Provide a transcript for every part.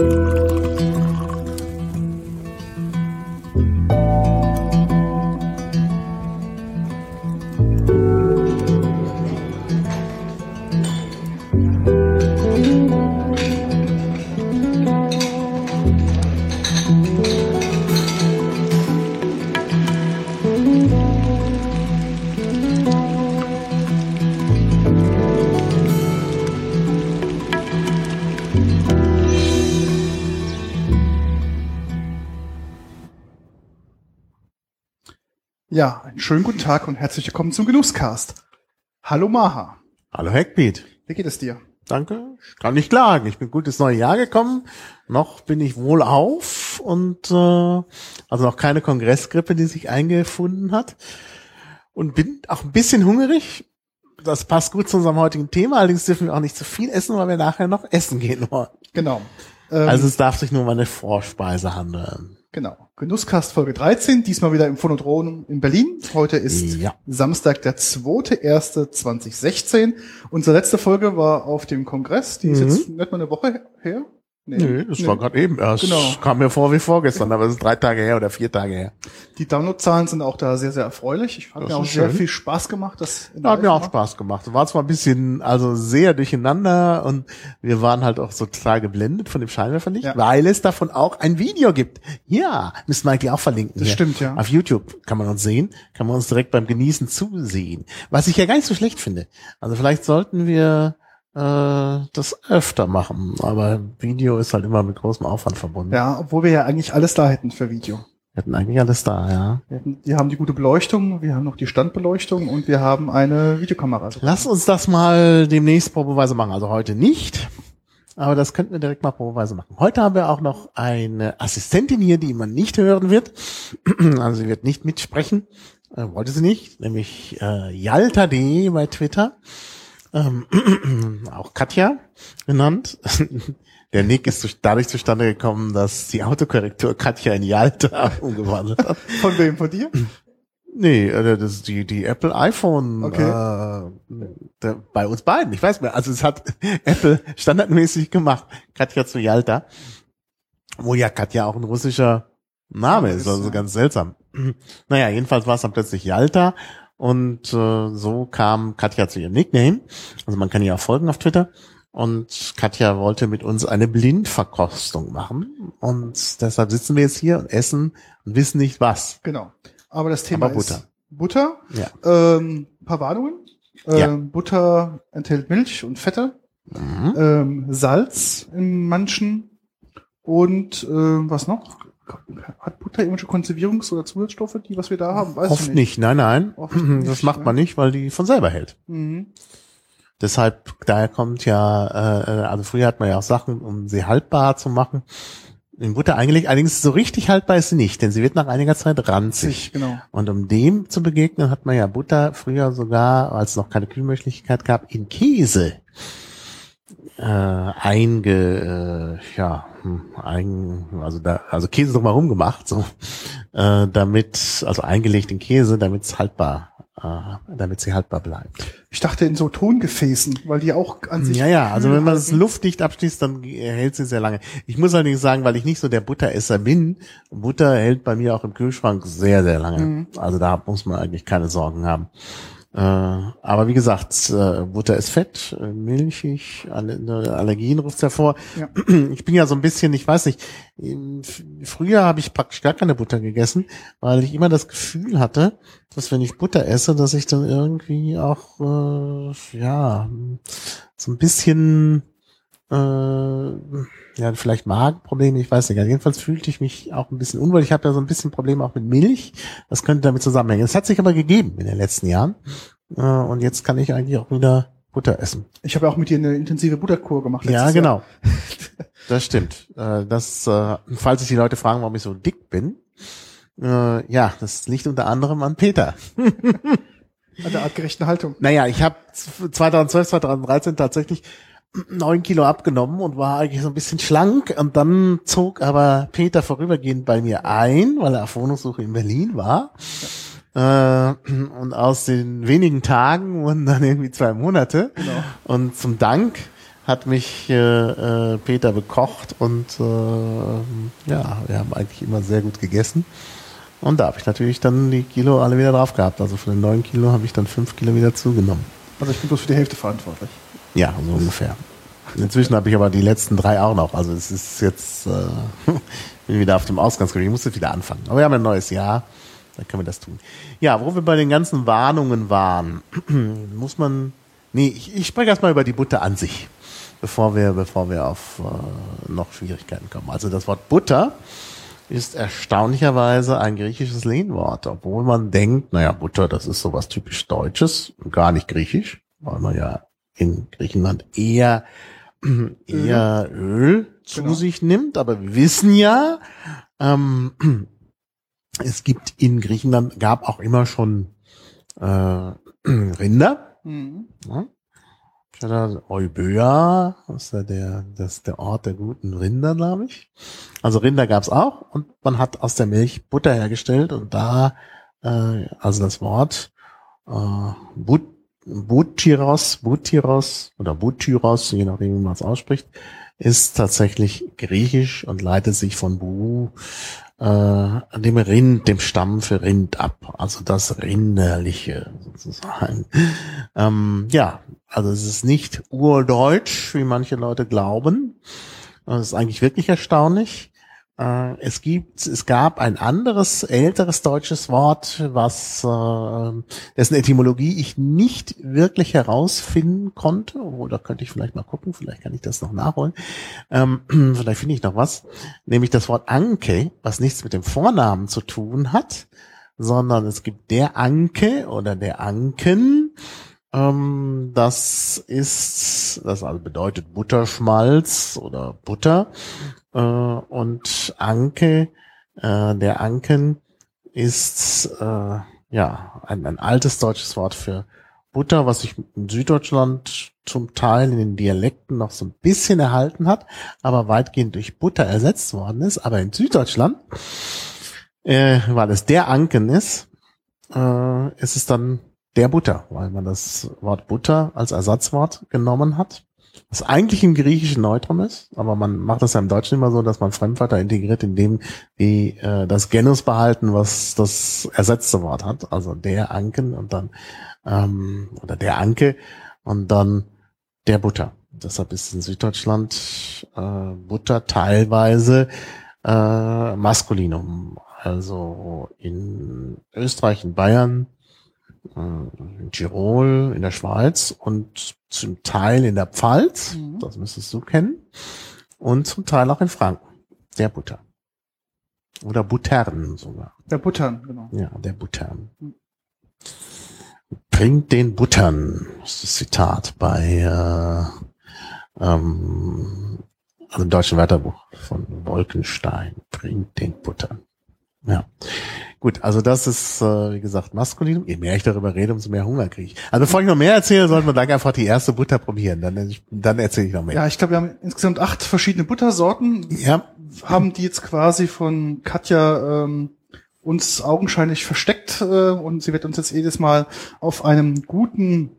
Ja, einen schönen guten Tag und herzlich willkommen zum Genusscast. Hallo Maha. Hallo Hackbeat. Wie geht es dir? Danke. Ich kann nicht klagen. Ich bin gut ins neue Jahr gekommen. Noch bin ich wohl auf und äh, also noch keine Kongressgrippe, die sich eingefunden hat. Und bin auch ein bisschen hungrig. Das passt gut zu unserem heutigen Thema. Allerdings dürfen wir auch nicht zu viel essen, weil wir nachher noch essen gehen wollen. Genau. Ähm, Also es darf sich nur um eine Vorspeise handeln. Genau. Genusscast Folge 13, diesmal wieder im Phonodrom in Berlin. Heute ist Ja. Samstag, der 2.1.2016. Unsere letzte Folge war auf dem Kongress. Die ist Mhm. jetzt nicht mal eine Woche her. Nee, Nö, das war gerade eben erst. Genau. Kam mir vor wie vorgestern, aber es ist drei Tage her oder vier Tage her. Die Downloadzahlen sind auch da sehr, sehr erfreulich. Ich habe Das mir auch sehr schön. viel Spaß gemacht. Das in Hat mir auch Spaß gemacht. War zwar ein bisschen, also sehr durcheinander und wir waren halt auch so total geblendet von dem Scheinwerferlicht, Ja. weil es davon auch ein Video gibt. Ja, müssen wir eigentlich auch verlinken. Das hier. stimmt, ja. Auf YouTube kann man uns sehen, kann man uns direkt beim Genießen zusehen. Was ich ja gar nicht so schlecht finde. Also vielleicht sollten wir das öfter machen, aber Video ist halt immer mit großem Aufwand verbunden. Ja, obwohl wir ja eigentlich alles da hätten für Video. Wir hatten eigentlich alles da, ja. Wir, hätten, wir haben die gute Beleuchtung, wir haben noch die Standbeleuchtung und wir haben eine Videokamera. Also Lass uns das mal demnächst probeweise machen. Also heute nicht. Aber das könnten wir direkt mal probeweise machen. Heute haben wir auch noch eine Assistentin hier, die man nicht hören wird. Also sie wird nicht mitsprechen. Äh, wollte sie nicht. Nämlich äh, Yalta.de bei Twitter. Ähm, auch Katja genannt. Der Nick ist durch, dadurch zustande gekommen, dass die Autokorrektur Katja in Yalta umgewandelt hat. Von wem? Von dir? Nee, äh, das ist die, die Apple iPhone Okay. äh, der, bei uns beiden. Ich weiß mehr. Also es hat Apple standardmäßig gemacht. Katja zu Yalta. Wo ja Katja auch ein russischer Name ist, also ganz seltsam. Naja, jedenfalls war es dann plötzlich Yalta und äh, so kam Katja zu ihrem Nickname. Also man kann ihr auch folgen auf Twitter. Und Katja wollte mit uns eine Blindverkostung machen. Und deshalb sitzen wir jetzt hier und essen und wissen nicht was. Genau. Aber das Thema Aber Butter. ist Butter. Ja. Ähm, ein paar Warnungen. Ja. Ähm, Butter enthält Milch und Fette, Mhm. ähm, Salz in manchen und ähm, was noch? Hat Butter irgendwelche Konservierungs- oder Zusatzstoffe, die was wir da haben? Weiß Oft ich nicht. nein, nein. Oft nicht, das macht ne? man nicht, weil die von selber hält. Mhm. Deshalb, daher kommt ja, äh, äh, also früher hat man ja auch Sachen, um sie haltbar zu machen. In Butter eigentlich, allerdings so richtig haltbar ist sie nicht, denn sie wird nach einiger Zeit ranzig. Genau. Und um dem zu begegnen, hat man ja Butter früher sogar, als es noch keine Kühlmöglichkeit gab, in Käse äh, einge, äh, ja, hm, ein, also da, also Käse drumherum gemacht, so, äh, damit, also eingelegt in Käse, damit es haltbar, äh, damit sie haltbar bleibt. Ich dachte in so Tongefäßen, weil die auch an sich. Ja, ja, also wenn man es luftdicht abschließt, dann hält sie sehr lange. Ich muss allerdings sagen, weil ich nicht so der Butteresser bin, Butter hält bei mir auch im Kühlschrank sehr, sehr lange. Mhm. Also da muss man eigentlich keine Sorgen haben. Äh, aber wie gesagt, äh, Butter ist fett, äh, milchig, alle, Allergien ruft hervor. Ja. Ich bin ja so ein bisschen, ich weiß nicht, früher habe ich praktisch gar keine Butter gegessen, weil ich immer das Gefühl hatte, dass wenn ich Butter esse, dass ich dann irgendwie auch, äh, ja, so ein bisschen, äh, ja, vielleicht Magenprobleme, ich weiß nicht. Also jedenfalls fühlte ich mich auch ein bisschen unwohl. Ich habe ja so ein bisschen Probleme auch mit Milch. Das könnte damit zusammenhängen. Das hat sich aber gegeben in den letzten Jahren. Äh, und jetzt kann ich eigentlich auch wieder Butter essen. Ich habe ja auch mit dir eine intensive Butterkur gemacht. Ja, genau. Das stimmt. Äh, Das, äh, falls sich die Leute fragen, warum ich so dick bin, äh, ja, das liegt unter anderem an Peter. An der artgerechten Haltung. Naja, ich habe 2012, 2013 tatsächlich neun Kilo abgenommen und war eigentlich so ein bisschen schlank und dann zog aber Peter vorübergehend bei mir ein, weil er auf Wohnungssuche in Berlin war. Äh, und aus den wenigen Tagen wurden dann irgendwie zwei Monate. Genau. Und zum Dank hat mich äh, äh, Peter bekocht und äh, ja, wir haben eigentlich immer sehr gut gegessen. Und da habe ich natürlich dann die Kilo alle wieder drauf gehabt. Also von den neun Kilo habe ich dann fünf Kilo wieder zugenommen. Also ich bin bloß für die Hälfte verantwortlich. Ja, so ungefähr. Inzwischen habe ich aber die letzten drei auch noch. Also es ist jetzt äh, bin wieder auf dem Ausgangsgewicht. Ich muss jetzt wieder anfangen. Aber wir haben ein neues Jahr, dann können wir das tun. Ja, wo wir bei den ganzen Warnungen waren, muss man. Nee, ich, ich spreche erstmal über die Butter an sich, bevor wir, bevor wir auf äh, noch Schwierigkeiten kommen. Also das Wort Butter ist erstaunlicherweise ein griechisches Lehnwort, obwohl man denkt, naja, Butter, das ist sowas typisch Deutsches, gar nicht griechisch, weil man ja in Griechenland eher eher Öl zu Genau. sich nimmt, aber wir wissen ja, ähm, es gibt in Griechenland, gab auch immer schon äh, Rinder. Mhm. Ja. Ich hatte Euböa, das ist ja der, das ist der Ort der guten Rinder, glaube ich. Also Rinder gab's auch und man hat aus der Milch Butter hergestellt und da, äh, also das Wort äh, But, Butyros, Butyros oder Butyros, je nachdem, wie man es ausspricht, ist tatsächlich griechisch und leitet sich von Bu, äh, dem Rind, dem Stamm für Rind ab. Also das Rinderliche sozusagen. Ähm, ja, also es ist nicht urdeutsch, wie manche Leute glauben. Das ist eigentlich wirklich erstaunlich. Äh, Es gibt, es gab ein anderes, älteres deutsches Wort, was, äh, dessen Etymologie ich nicht wirklich herausfinden konnte. Obwohl, da könnte ich vielleicht mal gucken, vielleicht kann ich das noch nachholen. Ähm, vielleicht finde ich noch was. Nämlich das Wort Anke, was nichts mit dem Vornamen zu tun hat, sondern es gibt der Anke oder der Anken. Ähm, das ist, das also bedeutet Butterschmalz oder Butter. Äh, und Anke, äh, der Anken ist äh, ja ein, ein altes deutsches Wort für Butter, was sich in Süddeutschland zum Teil in den Dialekten noch so ein bisschen erhalten hat, aber weitgehend durch Butter ersetzt worden ist. Aber in Süddeutschland, äh, weil es der Anken ist, äh, ist es dann der Butter, weil man das Wort Butter als Ersatzwort genommen hat. Was eigentlich im Griechischen Neutrum ist, aber man macht das ja im Deutschen immer so, dass man Fremdwörter integriert, indem die äh, das Genus behalten, was das ersetzte Wort hat. Also der Anken und dann ähm, oder der Anke und dann der Butter. Deshalb ist in Süddeutschland äh, Butter teilweise äh, Maskulinum. Also in Österreich, in Bayern, äh, in Tirol, in der Schweiz und zum Teil in der Pfalz, Mhm. das müsstest du kennen, und zum Teil auch in Franken, der Butter. Oder Buttern sogar. Der Buttern, genau. Ja, der Buttern. Mhm. Bringt den Buttern, ist das Zitat bei äh, ähm, also im deutschen Wörterbuch von Wolkenstein. Bringt den Buttern. Ja. Gut, also das ist, äh, wie gesagt, maskulin. Je mehr ich darüber rede, umso mehr Hunger kriege ich. Also bevor ich noch mehr erzähle, sollten wir dann einfach die erste Butter probieren. Dann, dann erzähle ich noch mehr. Ja, ich glaube, wir haben insgesamt acht verschiedene Buttersorten. Ja, Haben die jetzt quasi von Katja ähm, uns augenscheinlich versteckt äh, und sie wird uns jetzt jedes Mal auf einem guten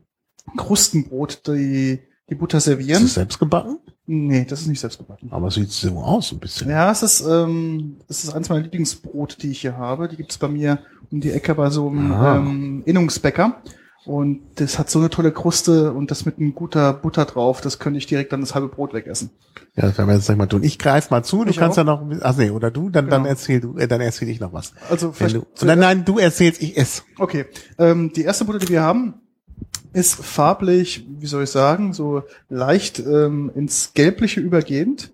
Krustenbrot die, die Butter ist servieren. es selbst gebacken? Nee, das ist nicht selbst gebacken. Aber es sieht so aus, ein bisschen. Ja, es ist, ähm, es ist eins meiner Lieblingsbrote, die ich hier habe. Die gibt's bei mir um die Ecke bei so einem Ah. ähm, Innungsbäcker. Und das hat so eine tolle Kruste und das mit ein guter Butter drauf, das könnte ich direkt dann das halbe Brot wegessen. Ja, das werden wir jetzt gleich mal tun. Ich greife mal zu, du Ich kannst auch. ja noch, ach nee, oder du, dann, dann Genau. erzähl du, äh, dann erzähl ich noch was. Also Wenn vielleicht du, nein, nein, du erzählst, ich esse. Okay, ähm, die erste Butter, die wir haben, ist farblich, wie soll ich sagen, so leicht ähm, ins Gelbliche übergehend.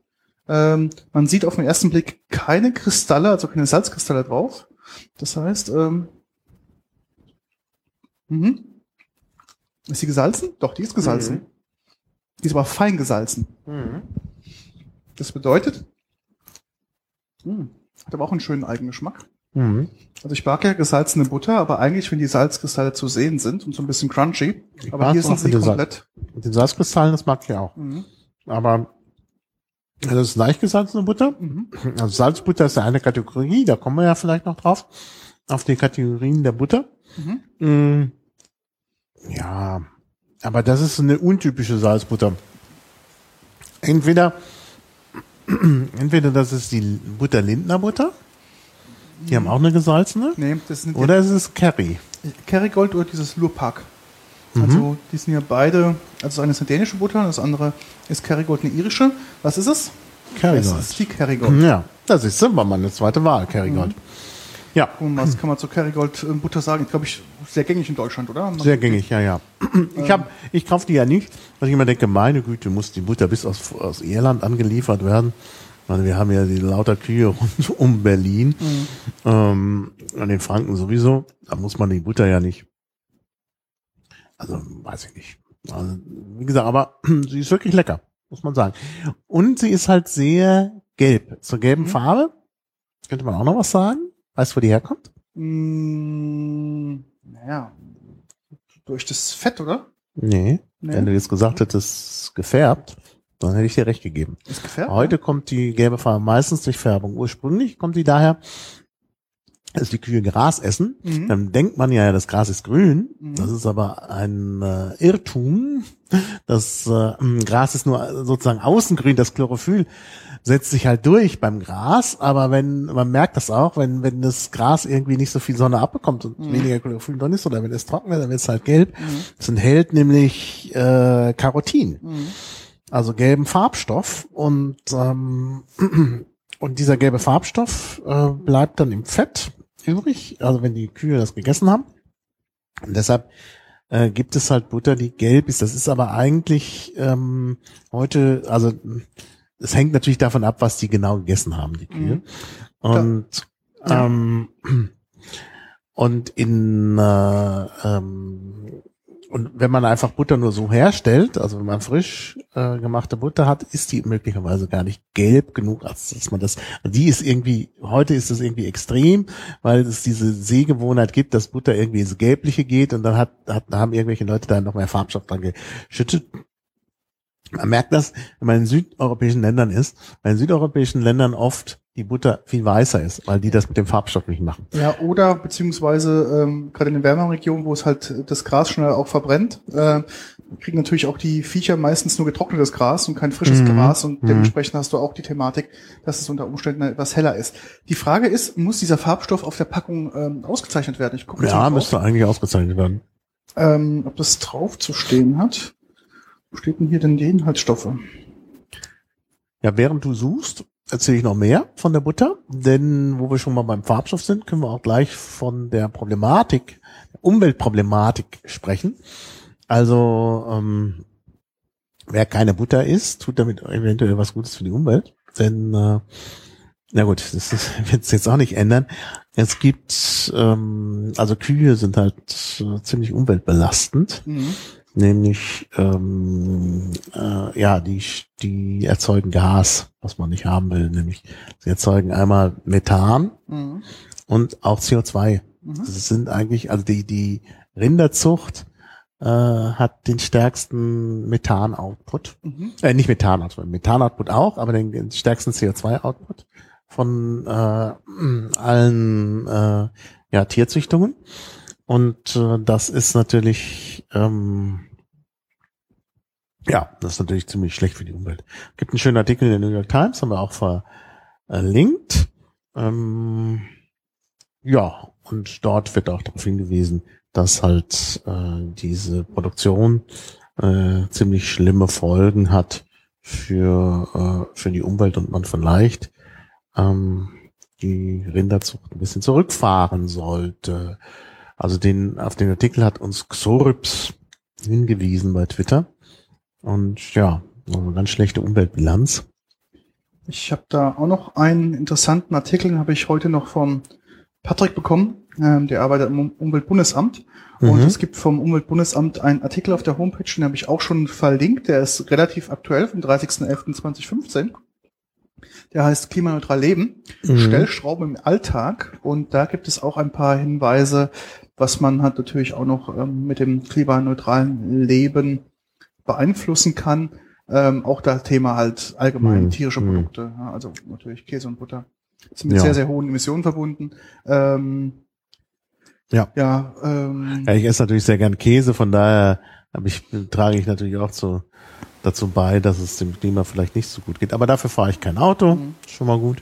Ähm, man sieht auf den ersten Blick keine Kristalle, also keine Salzkristalle drauf. Das heißt, ähm, mhm. ist sie gesalzen? Doch, die ist gesalzen. Mhm. Die ist aber fein gesalzen. Das bedeutet, mh, hat aber auch einen schönen Eigengeschmack. Mhm. Also ich mag ja gesalzene Butter, aber eigentlich, wenn die Salzkristalle zu sehen sind und so ein bisschen crunchy, Ich aber hier sind sie komplett. Mit den Salzkristallen, das mag ich auch. Mhm. Aber das ist leicht gesalzene Butter. Mhm. Also Salzbutter ist ja eine Kategorie, da kommen wir ja vielleicht noch drauf. Auf die Kategorien der Butter. Mhm. Mm, Ja, aber das ist eine untypische Salzbutter. Entweder, entweder das ist die Butter Lindner Butter. Die haben auch eine gesalzene. Nee, das sind Oder es ist Curry. Kerrygold oder dieses Lurpak. Also die sind ja beide, also das eine ist eine dänische Butter, das andere ist Kerrygold eine irische. Was ist es? Kerrygold. Das ist die Kerrygold. Ja, das ist war meine zweite Wahl, Kerrygold. Ja, Und was kann man zu Kerrygold äh, Butter sagen? Glaube ich, sehr gängig in Deutschland, oder? Man- sehr gängig, ja, ja. Ich hab, ich kaufe die ja nicht, weil ich immer denke, meine Güte, muss die Butter bis aus, aus Irland angeliefert werden. Weil wir haben ja die lauter Kühe rund um Berlin, ähm, an den Franken sowieso. Da muss man die Butter ja nicht. Also, weiß ich nicht. Also, wie gesagt, aber sie ist wirklich lecker, muss man sagen. Und sie ist halt sehr gelb, zur gelben Mhm. Farbe. Könnte man auch noch was sagen? Weißt du, wo die herkommt? Mm, naja, durch das Fett, oder? Nee. Nee. Wenn du jetzt gesagt hättest, gefärbt, dann hätte ich dir recht gegeben. Ist gefärbt? Heute kommt die gelbe Farbe meistens durch Färbung. Ursprünglich kommt die daher, dass die Kühe Gras essen. Mhm. Dann denkt man ja, das Gras ist grün. Mhm. Das ist aber ein äh, Irrtum. Das äh, Gras ist nur sozusagen außengrün, das Chlorophyll setzt sich halt durch beim Gras, aber wenn, man merkt das auch, wenn, wenn das Gras irgendwie nicht so viel Sonne abbekommt und Mhm. weniger Chlorophyll drin ist, oder wenn es trocken wird, dann wird es halt gelb. Mhm. Es enthält nämlich äh, Carotin Mhm. Also gelben Farbstoff und ähm, und dieser gelbe Farbstoff äh, bleibt dann im Fett übrig, also wenn die Kühe das gegessen haben. Und deshalb äh, gibt es halt Butter, die gelb ist. Das ist aber eigentlich ähm, heute, also es hängt natürlich davon ab, was die genau gegessen haben, die Kühe. Mhm. Und Ja. ähm, und in äh, ähm, und wenn man einfach Butter nur so herstellt, also wenn man frisch äh, gemachte Butter hat, ist die möglicherweise gar nicht gelb genug, als dass man das. Die ist irgendwie heute ist das irgendwie extrem, weil es diese Sehgewohnheit gibt, dass Butter irgendwie ins Gelbliche geht und dann hat, hat haben irgendwelche Leute da noch mehr Farbstoff dran geschüttet. Man merkt das, wenn man in südeuropäischen Ländern ist, weil in südeuropäischen Ländern oft die Butter viel weißer ist, weil die das mit dem Farbstoff nicht machen. Ja, oder beziehungsweise ähm, gerade in den wärmeren Regionen, wo es halt das Gras schnell auch verbrennt, äh, kriegen natürlich auch die Viecher meistens nur getrocknetes Gras und kein frisches Mhm. Gras und Mhm. dementsprechend hast du auch die Thematik, dass es unter Umständen etwas heller ist. Die Frage ist, muss dieser Farbstoff auf der Packung ähm, ausgezeichnet werden? Ich gucke Ja, müsste eigentlich ausgezeichnet werden. ähm, ob das drauf zu stehen hat. Wo steht denn hier denn die Inhaltsstoffe? Ja, während du suchst, erzähle ich noch mehr von der Butter, denn wo wir schon mal beim Farbstoff sind, können wir auch gleich von der Problematik, der Umweltproblematik sprechen. Also ähm, wer keine Butter isst, tut damit eventuell was Gutes für die Umwelt, denn äh, na gut, das wird es jetzt auch nicht ändern. Es gibt, ähm, also Kühe sind halt äh, ziemlich umweltbelastend. Mhm. Nämlich, ähm, äh, ja, die, die erzeugen Gas, was man nicht haben will. Nämlich, sie erzeugen einmal Methan Mhm. und auch CO2. Mhm. Das sind eigentlich, also die, die Rinderzucht äh, hat den stärksten Methan-Output. Mhm. Äh, nicht Methan-Output, Methan-Output auch, aber den, den stärksten CO2-Output von äh, allen äh, ja, Tierzüchtungen. Und äh, das ist natürlich, ähm, ja, das ist natürlich ziemlich schlecht für die Umwelt. Gibt einen schönen Artikel in der New York Times, haben wir auch verlinkt. Ähm, ja, und dort wird auch darauf hingewiesen, dass halt äh, diese Produktion äh, ziemlich schlimme Folgen hat für, äh, für die Umwelt und man vielleicht ähm, die Rinderzucht ein bisschen zurückfahren sollte. Also den, auf den Artikel hat uns Xorps hingewiesen bei Twitter. Und ja, eine ganz schlechte Umweltbilanz. Ich habe da auch noch einen interessanten Artikel, den habe ich heute noch von Patrick bekommen. Ähm, der arbeitet im Um- Umweltbundesamt. Und Mhm. es gibt vom Umweltbundesamt einen Artikel auf der Homepage, den habe ich auch schon verlinkt. Der ist relativ aktuell, vom 30.11.2015. Der heißt Klimaneutral Leben. Mhm. Stellschrauben im Alltag. Und da gibt es auch ein paar Hinweise, was man halt natürlich auch noch ähm, mit dem klimaneutralen Leben beeinflussen kann. Ähm, auch das Thema halt allgemein Mhm. tierische Mhm. Produkte, ja, also natürlich Käse und Butter. Sind mit Ja. sehr, sehr hohen Emissionen verbunden. Ähm, Ja. Ja, ähm, Ja, ich esse natürlich sehr gern Käse, von daher hab ich, trage ich natürlich auch zu dazu bei, dass es dem Klima vielleicht nicht so gut geht. Aber dafür fahre ich kein Auto, Mhm. schon mal gut.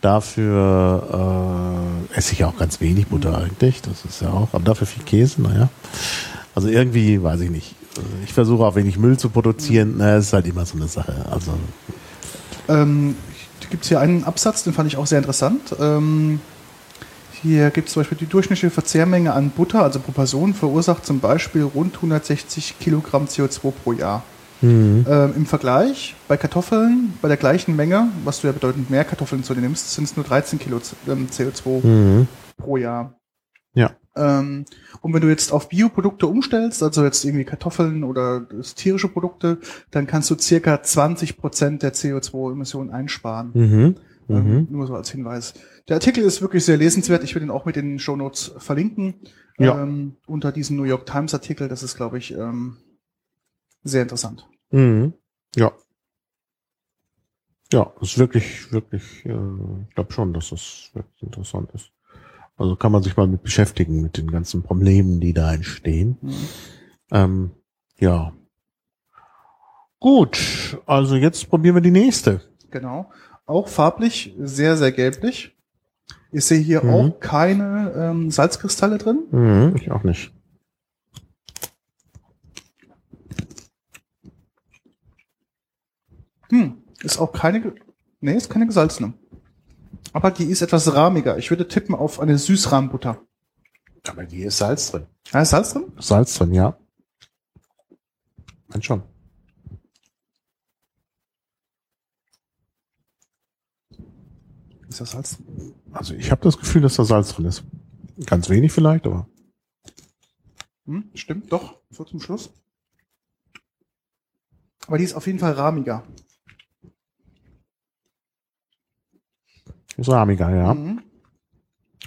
Dafür äh, esse ich auch ganz wenig Butter eigentlich, das ist ja auch, aber dafür viel Käse, naja. Also irgendwie, weiß ich nicht. Also Ich versuche auch wenig Müll zu produzieren, na, ist halt immer so eine Sache. Also Ähm, gibt es hier einen Absatz, den fand ich auch sehr interessant. Ähm, hier gibt es zum Beispiel die durchschnittliche Verzehrmenge an Butter, also pro Person, verursacht zum Beispiel rund 160 Kilogramm CO2 pro Jahr. Mhm. Ähm, Im Vergleich bei Kartoffeln, bei der gleichen Menge, was du ja bedeutend mehr Kartoffeln zu dir nimmst, sind es nur 13 Kilo ähm, CO2 Mhm. pro Jahr. Ja. Ähm, und wenn du jetzt auf Bioprodukte umstellst, also jetzt irgendwie Kartoffeln oder tierische Produkte, dann kannst du circa 20 Prozent der CO2-Emissionen einsparen. Mhm. Ähm, Mhm. nur so als Hinweis. Der Artikel ist wirklich sehr lesenswert. Ich will ihn auch mit den Shownotes verlinken. Ja. Ähm, unter diesem New York Times Artikel. Das ist, glaube ich, ähm, sehr interessant. Mhm. Ja. Ja, ist wirklich, wirklich, äh, ich glaube schon, dass das wirklich interessant ist. Also kann man sich mal mit beschäftigen, mit den ganzen Problemen, die da entstehen. Mhm. Ähm, ja. Gut, also jetzt probieren wir die nächste. Genau. Auch farblich sehr, sehr gelblich. Ich sehe hier Mhm. auch keine ähm, Salzkristalle drin. Mhm, ich auch nicht. Hm, ist auch keine, nee, ist keine gesalzene. Aber die ist etwas rahmiger. Ich würde tippen auf eine Süßrahmbutter. Aber hier ist Salz drin. Da ist Salz drin? Salz drin, ja. Dann schon. Ist das Salz drin? Also ich habe das Gefühl, dass da Salz drin ist. Ganz wenig vielleicht, aber. Hm, stimmt, doch. So zum Schluss. Aber die ist auf jeden Fall rahmiger. Ist rahmiger, ja. Mhm.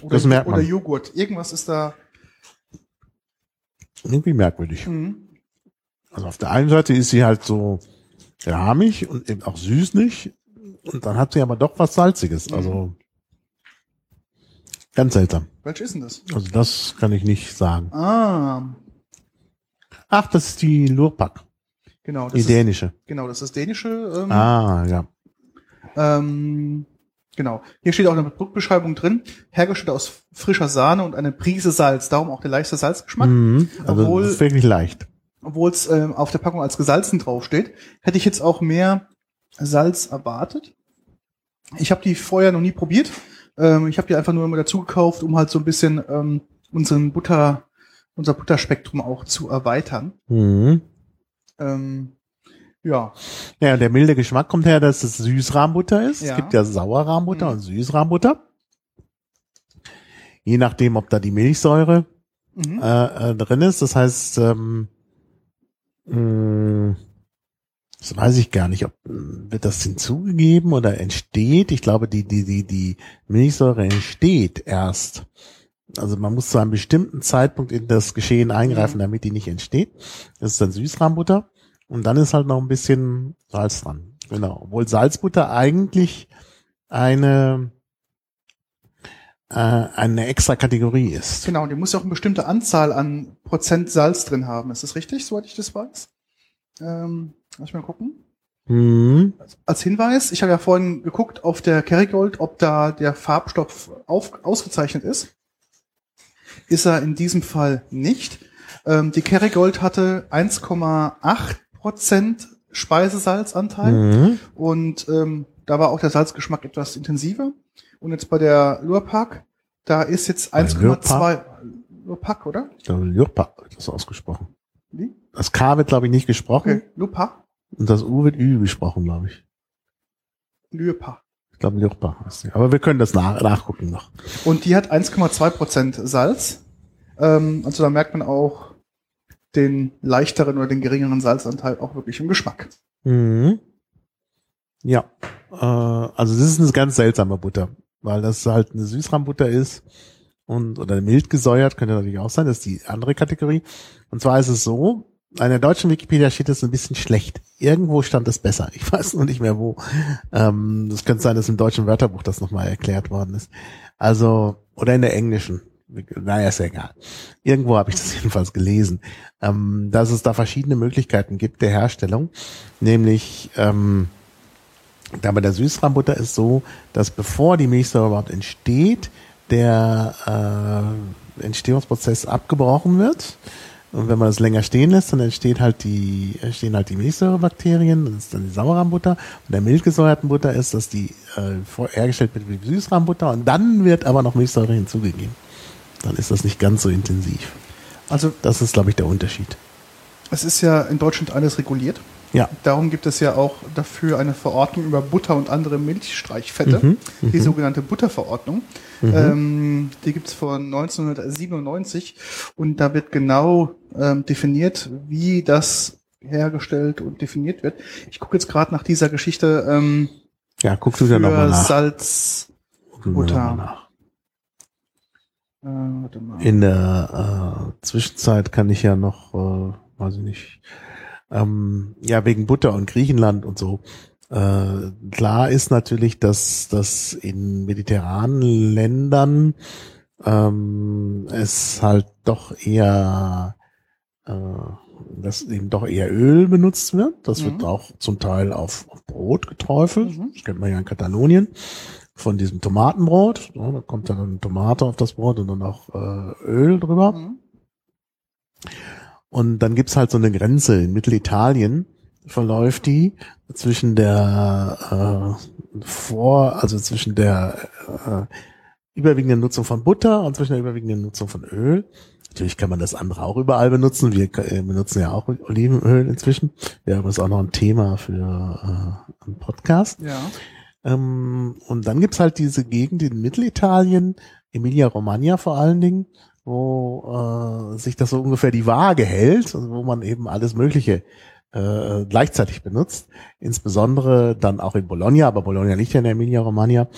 Oder, Das merkt man. oder Joghurt. Irgendwas ist da. Irgendwie merkwürdig. Mhm. Also auf der einen Seite ist sie halt so rahmig und eben auch süßlich. Und dann hat sie aber doch was Salziges. Mhm. Also ganz seltsam. Welche ist denn das? Also das kann ich nicht sagen. Ah, Ach, das ist die Lurpak, genau. Das die ist, dänische. genau, das ist dänische. Ähm, Ah, ja. Ähm, genau. Hier steht auch eine Produktbeschreibung drin. Hergestellt aus frischer Sahne und eine Prise Salz. Darum auch der leichte Salzgeschmack. Mhm. Also Obwohl- das ist wirklich leicht. Obwohl es ähm, auf der Packung als gesalzen draufsteht. Hätte ich jetzt auch mehr Salz erwartet. Ich habe die vorher noch nie probiert. Ähm, ich habe die einfach nur immer dazu gekauft, um halt so ein bisschen ähm, unseren Butter, unser Butterspektrum auch zu erweitern. Mhm. Ähm, ja, Ja, der milde Geschmack kommt her, dass es Süßrahmbutter ist. Ja. Es gibt ja Sauerrahmbutter Mhm. und Süßrahmbutter. Je nachdem, ob da die Milchsäure mhm. äh, äh, drin ist. Das heißt, ähm, mh, das weiß ich gar nicht, ob mh, wird das hinzugegeben oder entsteht. Ich glaube, die die die die Milchsäure entsteht erst. Also man muss zu einem bestimmten Zeitpunkt in das Geschehen eingreifen, Mhm. damit die nicht entsteht. Das ist dann Süßrahmbutter und dann ist halt noch ein bisschen Salz dran. Genau, obwohl Salzbutter eigentlich eine äh, eine extra Kategorie ist. Genau, die muss ja auch eine bestimmte Anzahl an Prozent Salz drin haben. Ist das richtig, soweit ich das weiß? Ähm, lass mich mal gucken. Mhm. Als Hinweis, ich habe ja vorhin geguckt auf der Kerrygold, ob da der Farbstoff auf, ausgezeichnet ist. Ist er in diesem Fall nicht. Ähm, die Kerrygold hatte 1,8 Prozent Speisesalzanteil. Mhm. Und ähm, da war auch der Salzgeschmack etwas intensiver. Und jetzt bei der Lurpak, da ist jetzt Bei 1,2 Lurpak, oder? Der Lürpa wird das ausgesprochen. Wie? Das K wird, glaube ich, nicht gesprochen. Okay, Lurpak? Und das U wird Ü gesprochen, glaube ich. Lurpak. Ich glaube, Lürpa heißt sie. Aber wir können das nach, nachgucken noch. Und die hat 1,2 Prozent Salz. Ähm, also da merkt man auch den leichteren oder den geringeren Salzanteil auch wirklich im Geschmack. Mhm. Ja. Äh, also das ist eine ganz seltsame Butter, weil das halt eine Süßrahmbutter ist und oder mild gesäuert, könnte natürlich auch sein, das ist die andere Kategorie. Und zwar ist es so, in der deutschen Wikipedia steht es ein bisschen schlecht. Irgendwo stand es besser. Ich weiß noch nicht mehr wo. Ähm, das könnte sein, dass im deutschen Wörterbuch das nochmal erklärt worden ist. Also, oder in der englischen. Naja, ist ja egal. Irgendwo habe ich das jedenfalls gelesen, ähm, dass es da verschiedene Möglichkeiten gibt der Herstellung, nämlich ähm, da bei der Süßrahmbutter ist so, dass bevor die Milchsäure überhaupt entsteht, der äh, Entstehungsprozess abgebrochen wird. Und wenn man es länger stehen lässt, dann entsteht halt die, entstehen halt die Milchsäurebakterien, das ist dann die Sauerrahmbutter. Und der milchgesäuerten Butter ist, dass die äh, hergestellt wird wie Süßrahmbutter und dann wird aber noch Milchsäure hinzugegeben. Dann ist das nicht ganz so intensiv. Also das ist, glaube ich, der Unterschied. Es ist ja in Deutschland alles reguliert. Ja. Darum gibt es ja auch dafür eine Verordnung über Butter und andere Milchstreichfette, mhm, die mhm. sogenannte Butterverordnung. Mhm. Ähm, die gibt es von 1997 und da wird genau ähm, definiert, wie das hergestellt und definiert wird. Ich gucke jetzt gerade nach dieser Geschichte. Ähm, ja, guckst du wieder nochmal nach. Salz, Butter. Äh, In der äh, Zwischenzeit kann ich ja noch, äh, weiß ich nicht, ähm, ja, wegen Butter und Griechenland und so. Äh, klar ist natürlich, dass dass in mediterranen Ländern ähm, es halt doch eher äh, dass eben doch eher Öl benutzt wird. Das mhm. wird auch zum Teil auf, auf Brot geträufelt. Mhm. Das kennt man ja in Katalonien von diesem Tomatenbrot. Ja, da kommt dann eine Tomate auf das Brot und dann auch äh, Öl drüber. Mhm. Und dann gibt's halt so eine Grenze in Mittelitalien verläuft die zwischen der äh, vor, also zwischen der äh, überwiegenden Nutzung von Butter und zwischen der überwiegenden Nutzung von Öl. Natürlich kann man das andere auch überall benutzen. Wir äh, benutzen ja auch Olivenöl inzwischen. Ja, aber ist auch noch ein Thema für äh, einen Podcast. Ja. Ähm, und dann gibt's halt diese Gegend in Mittelitalien, Emilia Romagna vor allen Dingen, wo äh, sich das so ungefähr die Waage hält und wo man eben alles Mögliche äh, gleichzeitig benutzt. Insbesondere dann auch in Bologna, aber Bologna liegt ja in der Emilia Romagna.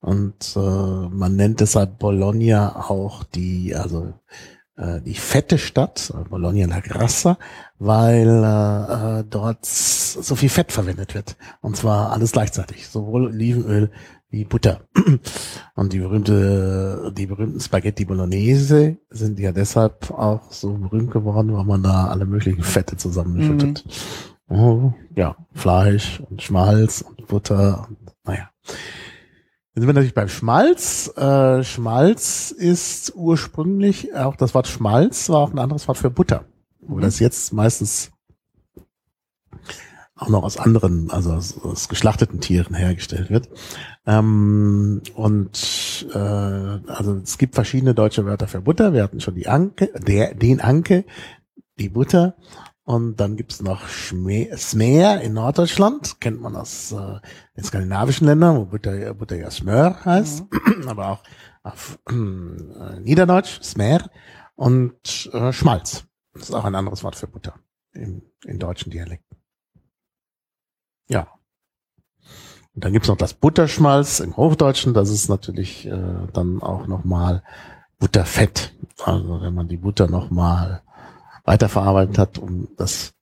Und äh, man nennt deshalb Bologna auch die, also äh, die fette Stadt, Bologna la Grassa, weil äh, äh dort so viel Fett verwendet wird. Und zwar alles gleichzeitig, sowohl Olivenöl wie Butter. Und die berühmte, die berühmten Spaghetti Bolognese sind ja deshalb auch so berühmt geworden, weil man da alle möglichen Fette zusammenschüttet. Mhm. Oh, ja, Fleisch und Schmalz und Butter und naja. Jetzt sind wir natürlich beim Schmalz. Äh, Schmalz ist ursprünglich, auch das Wort Schmalz war auch ein anderes Wort für Butter. Wo mhm. das jetzt meistens auch noch aus anderen, also aus, aus geschlachteten Tieren hergestellt wird. Ähm, und äh, also es gibt verschiedene deutsche Wörter für Butter. Wir hatten schon die Anke, der, den Anke, die Butter. Und dann gibt's noch Smer in Norddeutschland, kennt man aus äh, den skandinavischen Ländern, wo Butter, Butter ja Smör heißt, mhm. aber auch auf äh, Niederdeutsch, Smer und äh, Schmalz. Das ist auch ein anderes Wort für Butter im, im deutschen Dialekt. Ja. Und dann gibt's noch das Butterschmalz im Hochdeutschen. Das ist natürlich äh, dann auch nochmal Butterfett. Also wenn man die Butter nochmal weiterverarbeitet hat, um das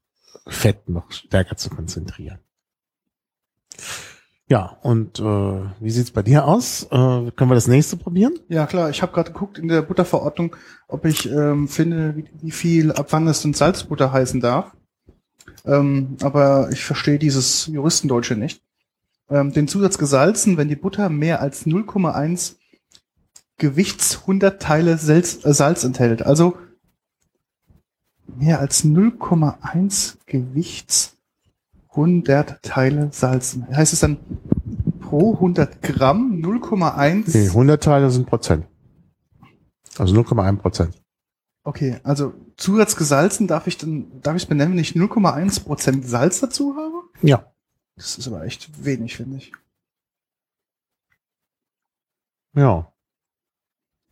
Fett noch stärker zu konzentrieren. Ja, und äh, wie sieht's bei dir aus? Äh, können wir das nächste probieren? Ja, klar. Ich habe gerade geguckt in der Butterverordnung, ob ich ähm, finde, wie, wie viel ab wann es denn Salzbutter heißen darf. Ähm, aber ich verstehe dieses Juristendeutsche nicht. Ähm, den Zusatz gesalzen, wenn die Butter mehr als 0,1 Gewichtshundertteile Salz, äh, Salz enthält. Also mehr als 0,1 Gewichtshundertteile Salz. Heißt es dann pro 100 Gramm 0,1? Nee, 100 Teile sind Prozent. Also 0,1 Prozent. Okay, also Zusatz gesalzen darf ich dann, darf ich benennen, wenn ich 0,1 Prozent Salz dazu habe? Ja. Das ist aber echt wenig, finde ich. Ja.